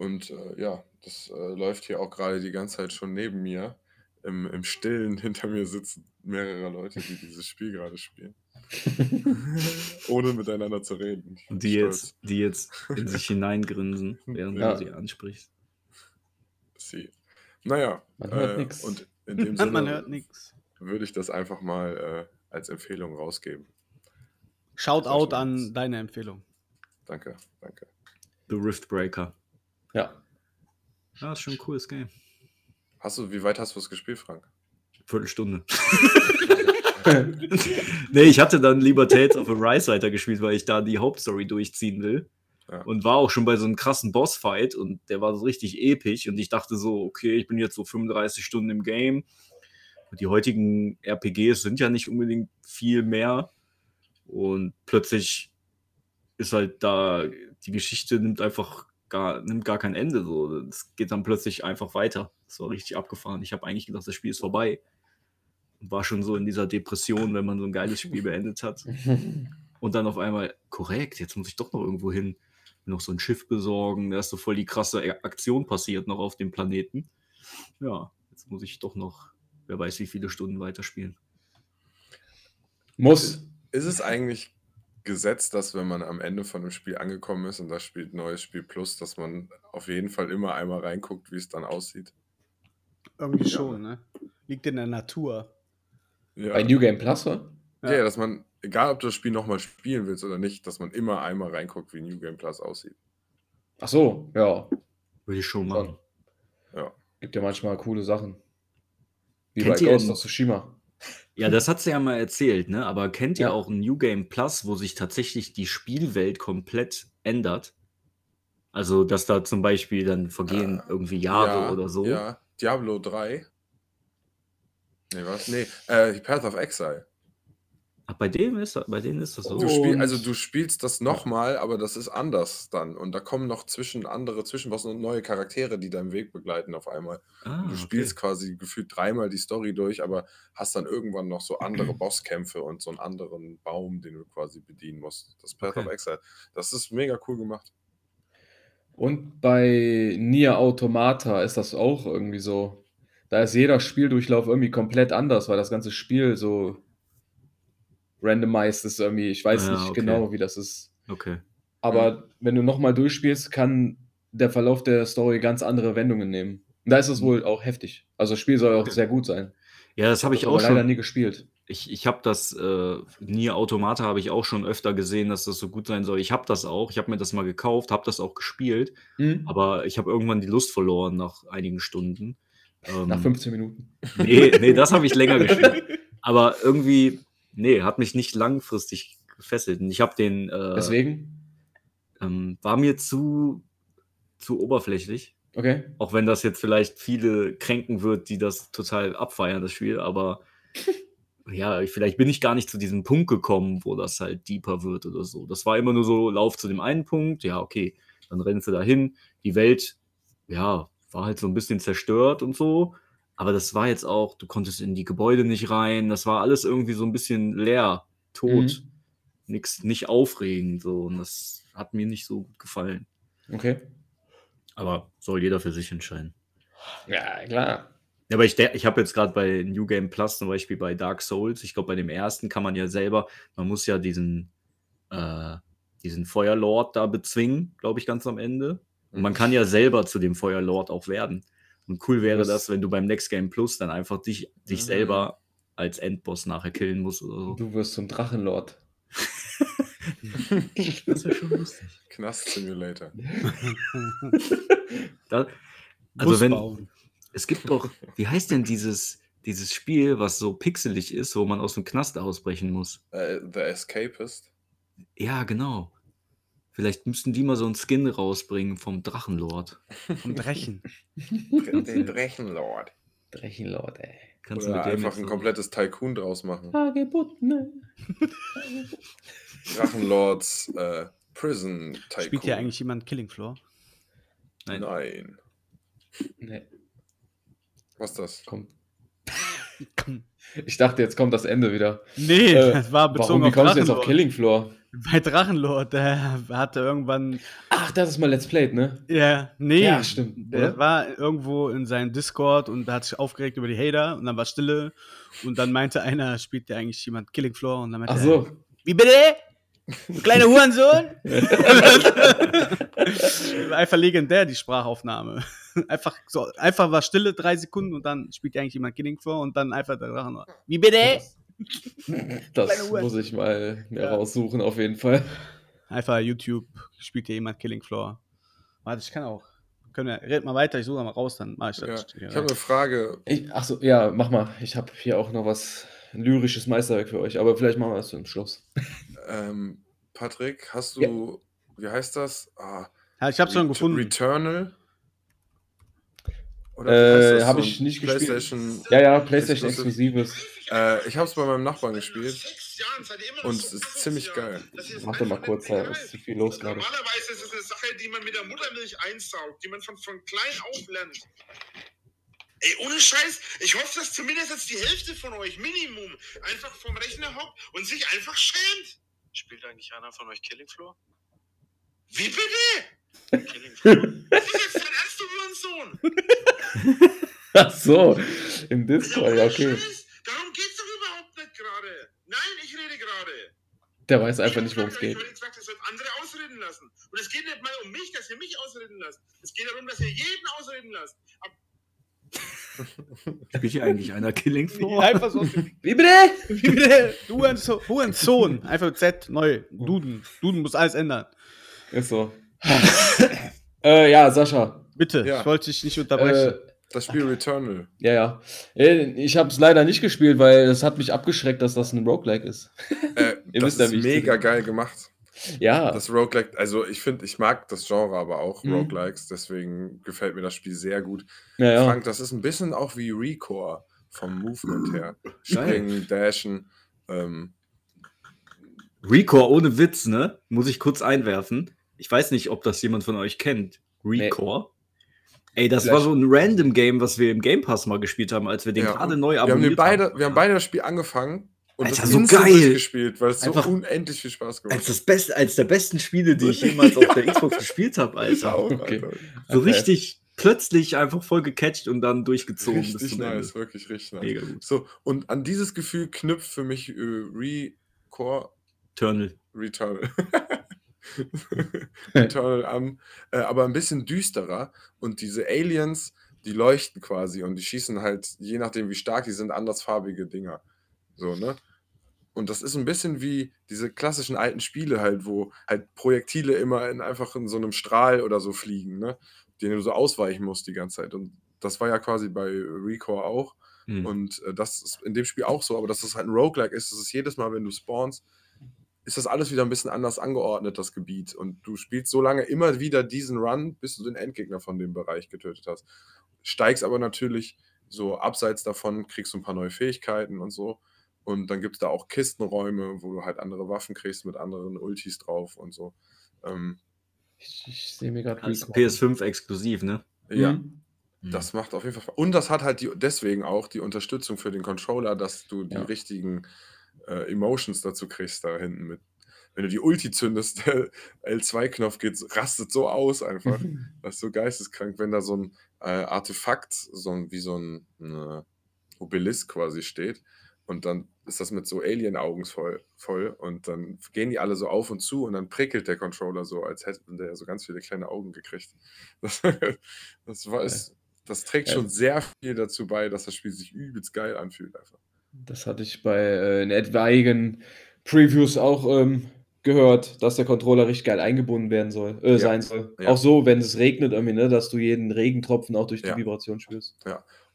Und äh, ja, das äh, läuft hier auch gerade die ganze Zeit schon neben mir. Im, Im Stillen hinter mir sitzen mehrere Leute, die dieses Spiel gerade spielen. Ohne miteinander zu reden. Die stolz. jetzt, die jetzt in sich hineingrinsen, während Ja. du sie ansprichst. Sie. Naja, Man hört äh, nix. und in dem Man Sinne hört nichts. würde ich das einfach mal äh, als Empfehlung rausgeben. Shoutout an deine Empfehlung. Danke, danke. The Rift Breaker. Ja. Ja, ist schon ein cooles Game. Hast du, wie weit hast du es gespielt, Frank? Viertelstunde. nee, ich hatte dann lieber Tales of Arise weitergespielt, weil ich da die Hauptstory durchziehen will. Ja. Und war auch schon bei so einem krassen Bossfight und der war so richtig episch und ich dachte so, okay, ich bin jetzt so 35 Stunden im Game. Und die heutigen RPGs sind ja nicht unbedingt viel mehr. Und plötzlich ist halt da, die Geschichte nimmt einfach gar, nimmt gar kein Ende. So. Es geht dann plötzlich einfach weiter. Das war richtig abgefahren. Ich habe eigentlich gedacht, das Spiel ist vorbei. Und war schon so in dieser Depression, wenn man so ein geiles Spiel beendet hat. Und dann auf einmal, korrekt, jetzt muss ich doch noch irgendwo hin. Noch so ein Schiff besorgen. Da ist so voll die krasse Aktion passiert noch auf dem Planeten. Ja, jetzt muss ich doch noch, wer weiß, wie viele Stunden weiterspielen. Muss. Ist es eigentlich Gesetz, dass wenn man am Ende von einem Spiel angekommen ist und da spielt neues Spiel Plus, dass man auf jeden Fall immer einmal reinguckt, wie es dann aussieht? Irgendwie Ja. schon, ne? Liegt in der Natur. Ja. Bei New Game Plus, oder? ja, ja, dass man, egal ob du das Spiel nochmal spielen willst oder nicht, dass man immer einmal reinguckt, wie New Game Plus aussieht. Ach so, ja. Würde ich schon machen. Ja. Gibt ja manchmal coole Sachen. Wie Kennt bei ihr Ghost of Tsushima. Ja, das hat sie ja mal erzählt, ne? Aber kennt ihr Ja. auch ein New Game Plus, wo sich tatsächlich die Spielwelt komplett ändert? Also, dass da zum Beispiel dann vergehen Äh, irgendwie Jahre ja, oder so. Ja, Diablo 3. Nee, was? Nee, äh, Path of Exile. Ach, bei dem ist bei denen ist das so. Du spiel, also du spielst das nochmal, aber das ist anders dann. Und da kommen noch zwischen andere Zwischenbossen und neue Charaktere, die deinen Weg begleiten auf einmal. Ah, Du okay. spielst quasi gefühlt dreimal die Story durch, aber hast dann irgendwann noch so andere Bosskämpfe und so einen anderen Baum, den du quasi bedienen musst. Das Path Okay. of Exile. Das ist mega cool gemacht. Und bei Nier Automata ist das auch irgendwie so. Da ist jeder Spieldurchlauf irgendwie komplett anders, weil das ganze Spiel so randomized ist irgendwie. Ich weiß Ah, nicht okay. genau, wie das ist. Okay. Aber wenn du nochmal durchspielst, kann der Verlauf der Story ganz andere Wendungen nehmen. Und da ist es wohl auch heftig. Also das Spiel soll auch Okay. sehr gut sein. Ja, das habe ich auch leider schon. nie gespielt. Ich, ich habe das, äh, Nier Automata habe ich auch schon öfter gesehen, dass das so gut sein soll. Ich habe das auch. Ich habe mir das mal gekauft, habe das auch gespielt. Hm? Aber ich habe irgendwann die Lust verloren nach einigen Stunden. Ähm, Nach 15 Minuten. Nee, nee, das habe ich länger gespielt. Aber irgendwie, nee, hat mich nicht langfristig gefesselt. Und ich habe den, äh, Deswegen? ähm, war mir zu, zu oberflächlich. Okay. Auch wenn das jetzt vielleicht viele kränken wird, die das total abfeiern, das Spiel. Aber ja, ich- vielleicht bin ich gar nicht zu diesem Punkt gekommen, wo das halt deeper wird oder so. Das war immer nur so, lauf zu dem einen Punkt, ja, okay, dann rennst du dahin. Die Welt, ja, war halt so ein bisschen zerstört und so. Aber das war jetzt auch, du konntest in die Gebäude nicht rein. Das war alles irgendwie so ein bisschen leer, tot. Mhm. Nix, nicht aufregend. So. Und das hat mir nicht so gut gefallen. Okay. Aber soll jeder für sich entscheiden. Ja, klar. Ja, aber ich, ich habe jetzt gerade bei New Game Plus zum Beispiel bei Dark Souls, ich glaube, bei dem ersten kann man ja selber, man muss ja diesen, äh, diesen Feuerlord da bezwingen, glaube ich, ganz am Ende. Und man kann ja selber zu dem Feuerlord auch werden. Und cool wäre Das- das, wenn du beim Next Game Plus dann einfach dich, dich Mhm. selber als Endboss nachher killen musst oder so. Du wirst zum Drachenlord. Das wäre schon lustig. Knast Simulator. Da, Bus also wenn, bauen. es gibt doch, wie heißt denn dieses, dieses Spiel, was so pixelig ist, wo man aus dem Knast ausbrechen muss? Äh, The Escapist. Ja, genau. Vielleicht müssten die mal so einen Skin rausbringen vom Drachenlord. Und Rechen. Den Drachenlord. Drachenlord, ey. Kannst du Oder mit dem einfach ein komplettes Tycoon draus machen. Hagebuttne. Drachenlords äh, Prison Tycoon. Spielt hier eigentlich jemand Killing Floor? Nein. Nein. Nee, Was ist das? komm. Ich dachte, jetzt kommt das Ende wieder. Nee, Äh, das war Warum, bezogen wie auf kommst du jetzt auf. Killing Floor? Bei Drachenlord, der hatte irgendwann. Ach, das ist mal Let's Played, ne? Ja, nee. Ja, stimmt, Der oder? war irgendwo in seinem Discord und da hat sich aufgeregt über die Hater und dann war Stille. Und dann meinte einer, spielt ja eigentlich jemand Killing Floor? Und dann meinte Ach er, so. Wie bitte? Kleiner Hurensohn? Einfach legendär, die Sprachaufnahme. Einfach so, einfach war Stille, drei Sekunden und dann spielt ja eigentlich jemand Killing Floor und dann einfach der Drachen. Wie bitte? Das muss ich mal mir Ja. raussuchen, auf jeden Fall. Einfach YouTube, spielt hier jemand Killing Floor. Warte, ich kann auch. Können wir, red mal weiter, ich suche mal raus, dann mach ich Ja. das. Ich habe eine Frage. Ich, ach so, ja, mach mal. Ich habe hier auch noch was ein lyrisches Meisterwerk für euch, aber vielleicht machen wir das zum Schluss. Ähm, Patrick, hast du, wie heißt das? Ah, Ja, ich hab's schon gefunden. Returnal? Äh, habe So ich nicht gespielt. PlayStation. Ja, ja, PlayStation. Exklusives. Äh, ich habe es bei meinem Nachbarn gespielt. Und es ist ziemlich ja. geil. Doch mal kurz, da ist zu viel los gerade. Normalerweise ist es eine Sache, die man mit der Muttermilch einsaugt, die man von, von klein auf lernt. Ey, ohne Scheiß, ich hoffe, dass zumindest jetzt die Hälfte von euch, Minimum, einfach vom Rechner hockt und sich einfach schämt. Spielt eigentlich einer von euch Killing Floor? Wie bitte? Killing Floor? Das ist jetzt dein Ernst, du Hurensohn? Ach so, im Discord, ja, okay. Scheiß, darum geht's doch überhaupt nicht gerade. Nein, ich rede gerade. Der weiß einfach Ich nicht, worum es geht. vorhin gesagt, ihr sollt andere ausreden lassen. Und es geht nicht mal um mich, dass ihr mich ausreden lasst. Es geht darum, dass ihr jeden ausreden lasst. Ab Spielt hier eigentlich einer Killing Floor? Einfach so. Wie bitte? Wie bitte? Hurensohn. Hurensohn. Einfach Z, neu. Duden. Duden muss alles ändern. Ist so. äh, ja, Sascha. Bitte, Ja. ich wollte dich nicht unterbrechen. Äh, Das Spiel Returnal. ja, ja. Äh, Ich habe es leider nicht gespielt, weil es hat mich abgeschreckt, dass das ein Roguelike ist. Äh, Ihr das wisst ist mega geil gemacht. Ja. Das Roguelike, also ich finde, ich mag das Genre aber auch, Mhm. Roguelikes, deswegen gefällt mir das Spiel sehr gut. ja, ja. Frank, das ist ein bisschen auch wie Recore vom Movement her. Springen, dashen. Ähm, Recore ohne Witz, ne? Muss ich kurz einwerfen. Ich weiß nicht, ob das jemand von euch kennt. Recore. Ey, das Vielleicht- war so ein random Game, was wir im Game Pass mal gespielt haben, als wir den Ja. gerade neu wir, haben abonniert beide, wir haben beide das Spiel angefangen und Alter, das so geil. durchgespielt, weil es Einfach- so unendlich viel Spaß gemacht Als das beste, als der besten Spiele, die ich jemals auf der Xbox gespielt habe, Alter. auch, Okay. Alter. So Okay. richtig plötzlich einfach voll gecatcht und dann durchgezogen bis Richtig zum nice, Ende. wirklich richtig nice. Mega gut. So, und an dieses Gefühl knüpft für mich äh, Recore Eternal. Returnal. Returnal an, äh, aber ein bisschen düsterer. Und diese Aliens, die leuchten quasi und die schießen halt, je nachdem wie stark die sind, andersfarbige Dinger. So, ne? Und das ist ein bisschen wie diese klassischen alten Spiele halt, wo halt Projektile immer in, einfach in so einem Strahl oder so fliegen, ne? Den du so ausweichen musst die ganze Zeit. Und das war ja quasi bei Recore auch. Hm. Und äh, das ist in dem Spiel auch so, aber dass es halt ein Roguelike ist, das ist jedes Mal, wenn du spawnst, ist das alles wieder ein bisschen anders angeordnet, das Gebiet. Und du spielst so lange immer wieder diesen Run, bis du den Endgegner von dem Bereich getötet hast. Steigst aber natürlich so abseits davon, kriegst du ein paar neue Fähigkeiten und so. Und dann gibt es da auch Kistenräume, wo du halt andere Waffen kriegst mit anderen Ultis drauf und so. Ähm, Ich, ich sehe mir gerade Als PS5 exklusiv, ne? Ja, Mhm. Das macht auf jeden Fall Spaß. Und das hat halt die, deswegen auch die Unterstützung für den Controller, dass du die Ja. richtigen äh, Emotions dazu kriegst da hinten mit. Wenn du die Ulti zündest, der L2-Knopf geht, rastet so aus einfach. Das ist so geisteskrank, wenn da so ein äh, Artefakt, so ein, wie so ein äh, Obelisk quasi steht. Und dann ist das mit so Alien-Augen voll, voll. Und dann gehen die alle so auf und zu und dann prickelt der Controller so, als hätte der so ganz viele kleine Augen gekriegt. Das, das, war, ist, das trägt Ja. schon sehr viel dazu bei, dass das Spiel sich übelst geil anfühlt. Einfach. Das hatte ich bei äh, in etwaigen Previews auch ähm, gehört, dass der Controller richtig geil eingebunden werden soll, äh, Ja. sein soll. Ja. Auch so, wenn es regnet, irgendwie, ne, dass du jeden Regentropfen auch durch die Ja. Vibration spürst.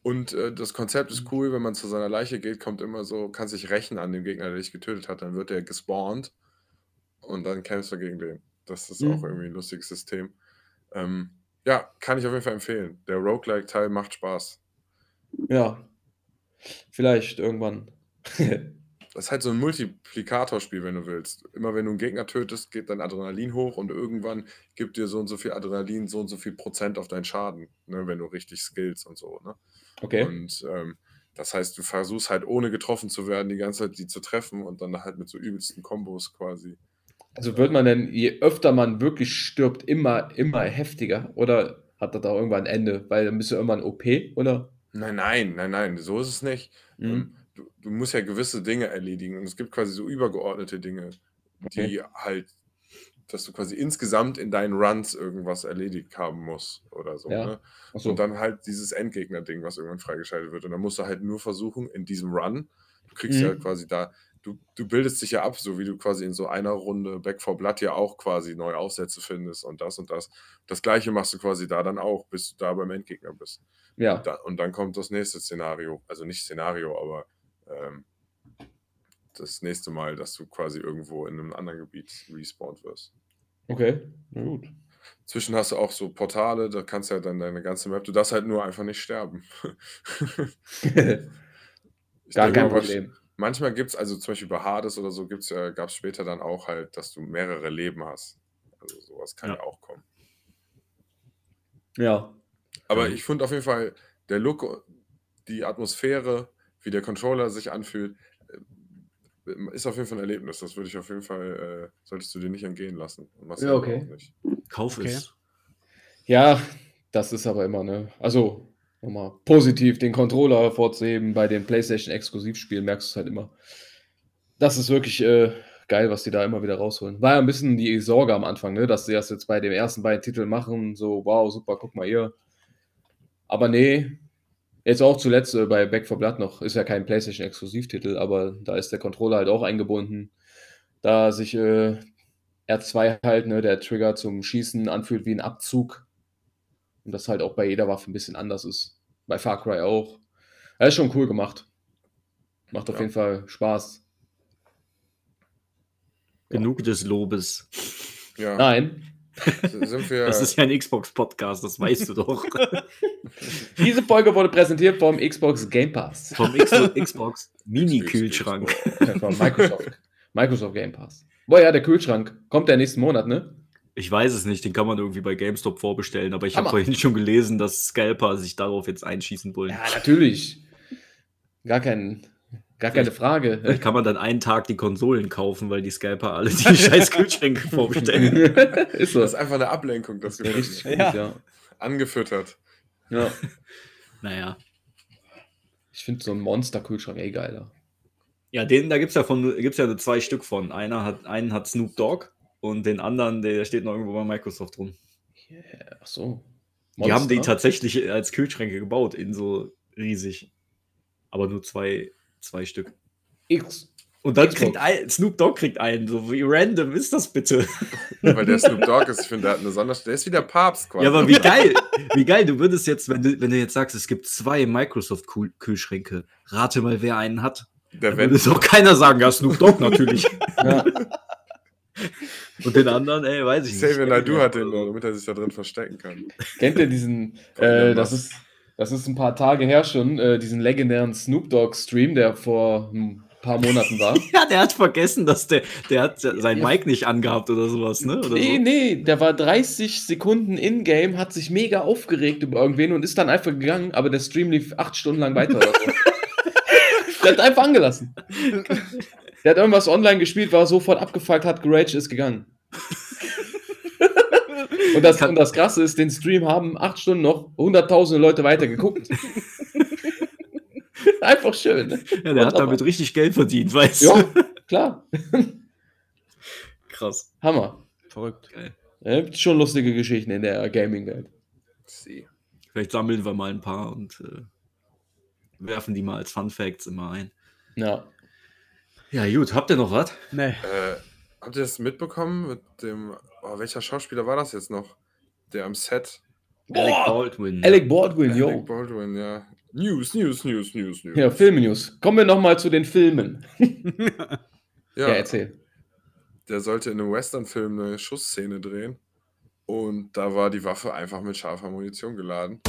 Und äh, das Konzept ist cool, wenn man zu seiner Leiche geht, kommt immer so, kann sich rächen an dem Gegner, der dich getötet hat, dann wird er gespawnt und dann kämpfst du gegen den. Das ist auch Mhm. irgendwie ein lustiges System. Ähm, ja, kann ich auf jeden Fall empfehlen. Der Roguelike-Teil macht Spaß. Ja. Vielleicht irgendwann. Das ist halt so ein Multiplikatorspiel, wenn du willst. Immer wenn du einen Gegner tötest, geht dein Adrenalin hoch und irgendwann gibt dir so und so viel Adrenalin, so und so viel Prozent auf deinen Schaden, ne, wenn du richtig skillst und so. Ne? Okay. Und ähm, das heißt, du versuchst halt ohne getroffen zu werden, die ganze Zeit die zu treffen und dann halt mit so übelsten Kombos quasi. Also wird man denn, je öfter man wirklich stirbt, immer, immer heftiger? Oder hat das da irgendwann ein Ende? Weil dann bist du irgendwann OP, oder? Nein, nein, nein, nein, so ist es nicht. Mhm. Du, du musst ja gewisse Dinge erledigen und es gibt quasi so übergeordnete Dinge, die halt, dass du quasi insgesamt in deinen Runs irgendwas erledigt haben musst oder so. Ja. Ne? Achso. Und dann halt dieses Endgegner-Ding, was irgendwann freigeschaltet wird. Und dann musst du halt nur versuchen, in diesem Run, du kriegst Mhm. ja quasi da, du, du bildest dich ja ab, so wie du quasi in so einer Runde Back for Blood ja auch quasi neue Aufsätze findest und das und das. Das gleiche machst du quasi da dann auch, bis du da beim Endgegner bist. Ja. Da, und dann kommt das nächste Szenario, also nicht Szenario, aber ähm, das nächste Mal, dass du quasi irgendwo in einem anderen Gebiet respawned wirst. Okay. Na gut. Zwischen hast du auch so Portale, da kannst du ja dann deine ganze Map, du darfst halt nur einfach nicht sterben. Ich Gar kein Problem. Manchmal gibt es, also zum Beispiel bei Hades oder so, gibt's ja, gab es später dann auch halt, dass du mehrere Leben hast. Also sowas kann ja, Ja. auch kommen. Ja. Aber ich finde auf jeden Fall, der Look, die Atmosphäre, wie der Controller sich anfühlt, äh, ist auf jeden Fall ein Erlebnis. Das würde ich auf jeden Fall, äh, solltest du dir nicht entgehen lassen. Ja, okay. auch nicht. Kauf Okay. es. Ja, das ist aber immer, ne? Also, nochmal positiv den Controller hervorzuheben bei den PlayStation-Exklusivspielen, merkst du es halt immer. Das ist wirklich äh, geil, was die da immer wieder rausholen. War ja ein bisschen die Sorge am Anfang, ne, dass sie das jetzt bei den ersten beiden Titeln machen. So, wow, super, guck mal hier. Aber nee, jetzt auch zuletzt äh, bei Back 4 Blood noch, ist ja kein PlayStation-Exklusivtitel, aber da ist der Controller halt auch eingebunden. Da sich äh, R2 halt, ne, der Trigger zum Schießen anfühlt wie ein Abzug. Und das halt auch bei jeder Waffe ein bisschen anders ist. Bei Far Cry auch. Er ist schon cool gemacht. Macht auf Ja. jeden Fall Spaß. Genug des Lobes. Ja, Nein, sind wir. Das ist ja ein Xbox-Podcast, das weißt du doch. diese Folge wurde präsentiert vom Xbox Game Pass. Vom Xbox, Mini-Kühlschrank. Von Microsoft. Microsoft Game Pass. Boah, ja, der Kühlschrank. Kommt der nächsten Monat, ne? Ich weiß es nicht, den kann man irgendwie bei GameStop vorbestellen, aber ich habe vorhin schon gelesen, dass Scalper sich darauf jetzt einschießen wollen. Ja, natürlich. Gar, kein, gar keine Frage. Vielleicht kann man dann einen Tag die Konsolen kaufen, weil die Scalper alle die scheiß Kühlschränke vorbestellen. ist so. Das ist einfach eine Ablenkung, das Ja, richtig gut, Ja. ja. angefüttert. ja. Naja. Ich finde so ein Monster-Kühlschrank eh geiler. Ja, den, da gibt es ja, von- gibt's ja zwei Stück von. Einer hat, einen hat Snoop Dogg und den anderen, der steht noch irgendwo bei Microsoft rum. Yeah, ach so. Die haben die Monster? tatsächlich als Kühlschränke gebaut, in so riesig. Aber nur zwei, zwei Stück. X. Und dann kriegt ein, Snoop Dogg kriegt einen. So wie random ist das bitte? Weil der Snoop Dogg ist, ich finde, der hat eine Sonderstellung. Der ist wie der Papst quasi. Ja, aber wie geil. Wie geil, du würdest jetzt, wenn du, wenn du jetzt sagst, es gibt zwei Microsoft-Kühlschränke, rate mal, wer einen hat. Der Dann würde es auch keiner sagen, ja, Snoop Dogg natürlich. Ja. Und den anderen, ey, weiß ich nicht. Xavier Naidoo hat den, damit er sich da drin verstecken kann. Kennt ihr diesen, äh, das ist, das ist ein paar Tage her schon, äh, diesen legendären Snoop Dogg Stream, der vor ein paar Monaten war. Ja, der hat vergessen, dass der, der hat sein Ja. Mic nicht angehabt oder sowas, ne? Oder nee, so. nee, der war 30 Sekunden in-game, hat sich mega aufgeregt über irgendwen und ist dann einfach gegangen, aber der Stream lief acht Stunden lang weiter oder so. der hat einfach angelassen. Der hat irgendwas online gespielt, war sofort abgefuckt, hat geraged, ist gegangen. Und, das, und das Krasse ist, den Stream haben acht Stunden noch hunderttausende Leute weiter geguckt. einfach schön. Ne? Ja, der hat damit richtig Geld verdient, weißt Ja, du? klar. Krass. Hammer. Verrückt. Geil. Ja, gibt schon lustige Geschichten in der Gaming-Welt. Sie. Vielleicht sammeln wir mal ein paar und äh, werfen die mal als Fun Facts immer ein. Ja. Ja, gut, habt ihr noch was? Nee. Äh, habt ihr das mitbekommen mit dem. Oh, welcher Schauspieler war das jetzt noch? Der am Set. Alec Baldwin. Alec Baldwin, yo. Alec Baldwin, ja. News, News, News, News, News. Ja, Film-News. Kommen wir nochmal zu den Filmen. ja, Ja, erzähl. der sollte in einem Western-Film eine Schussszene drehen. Und da war die Waffe einfach mit scharfer Munition geladen.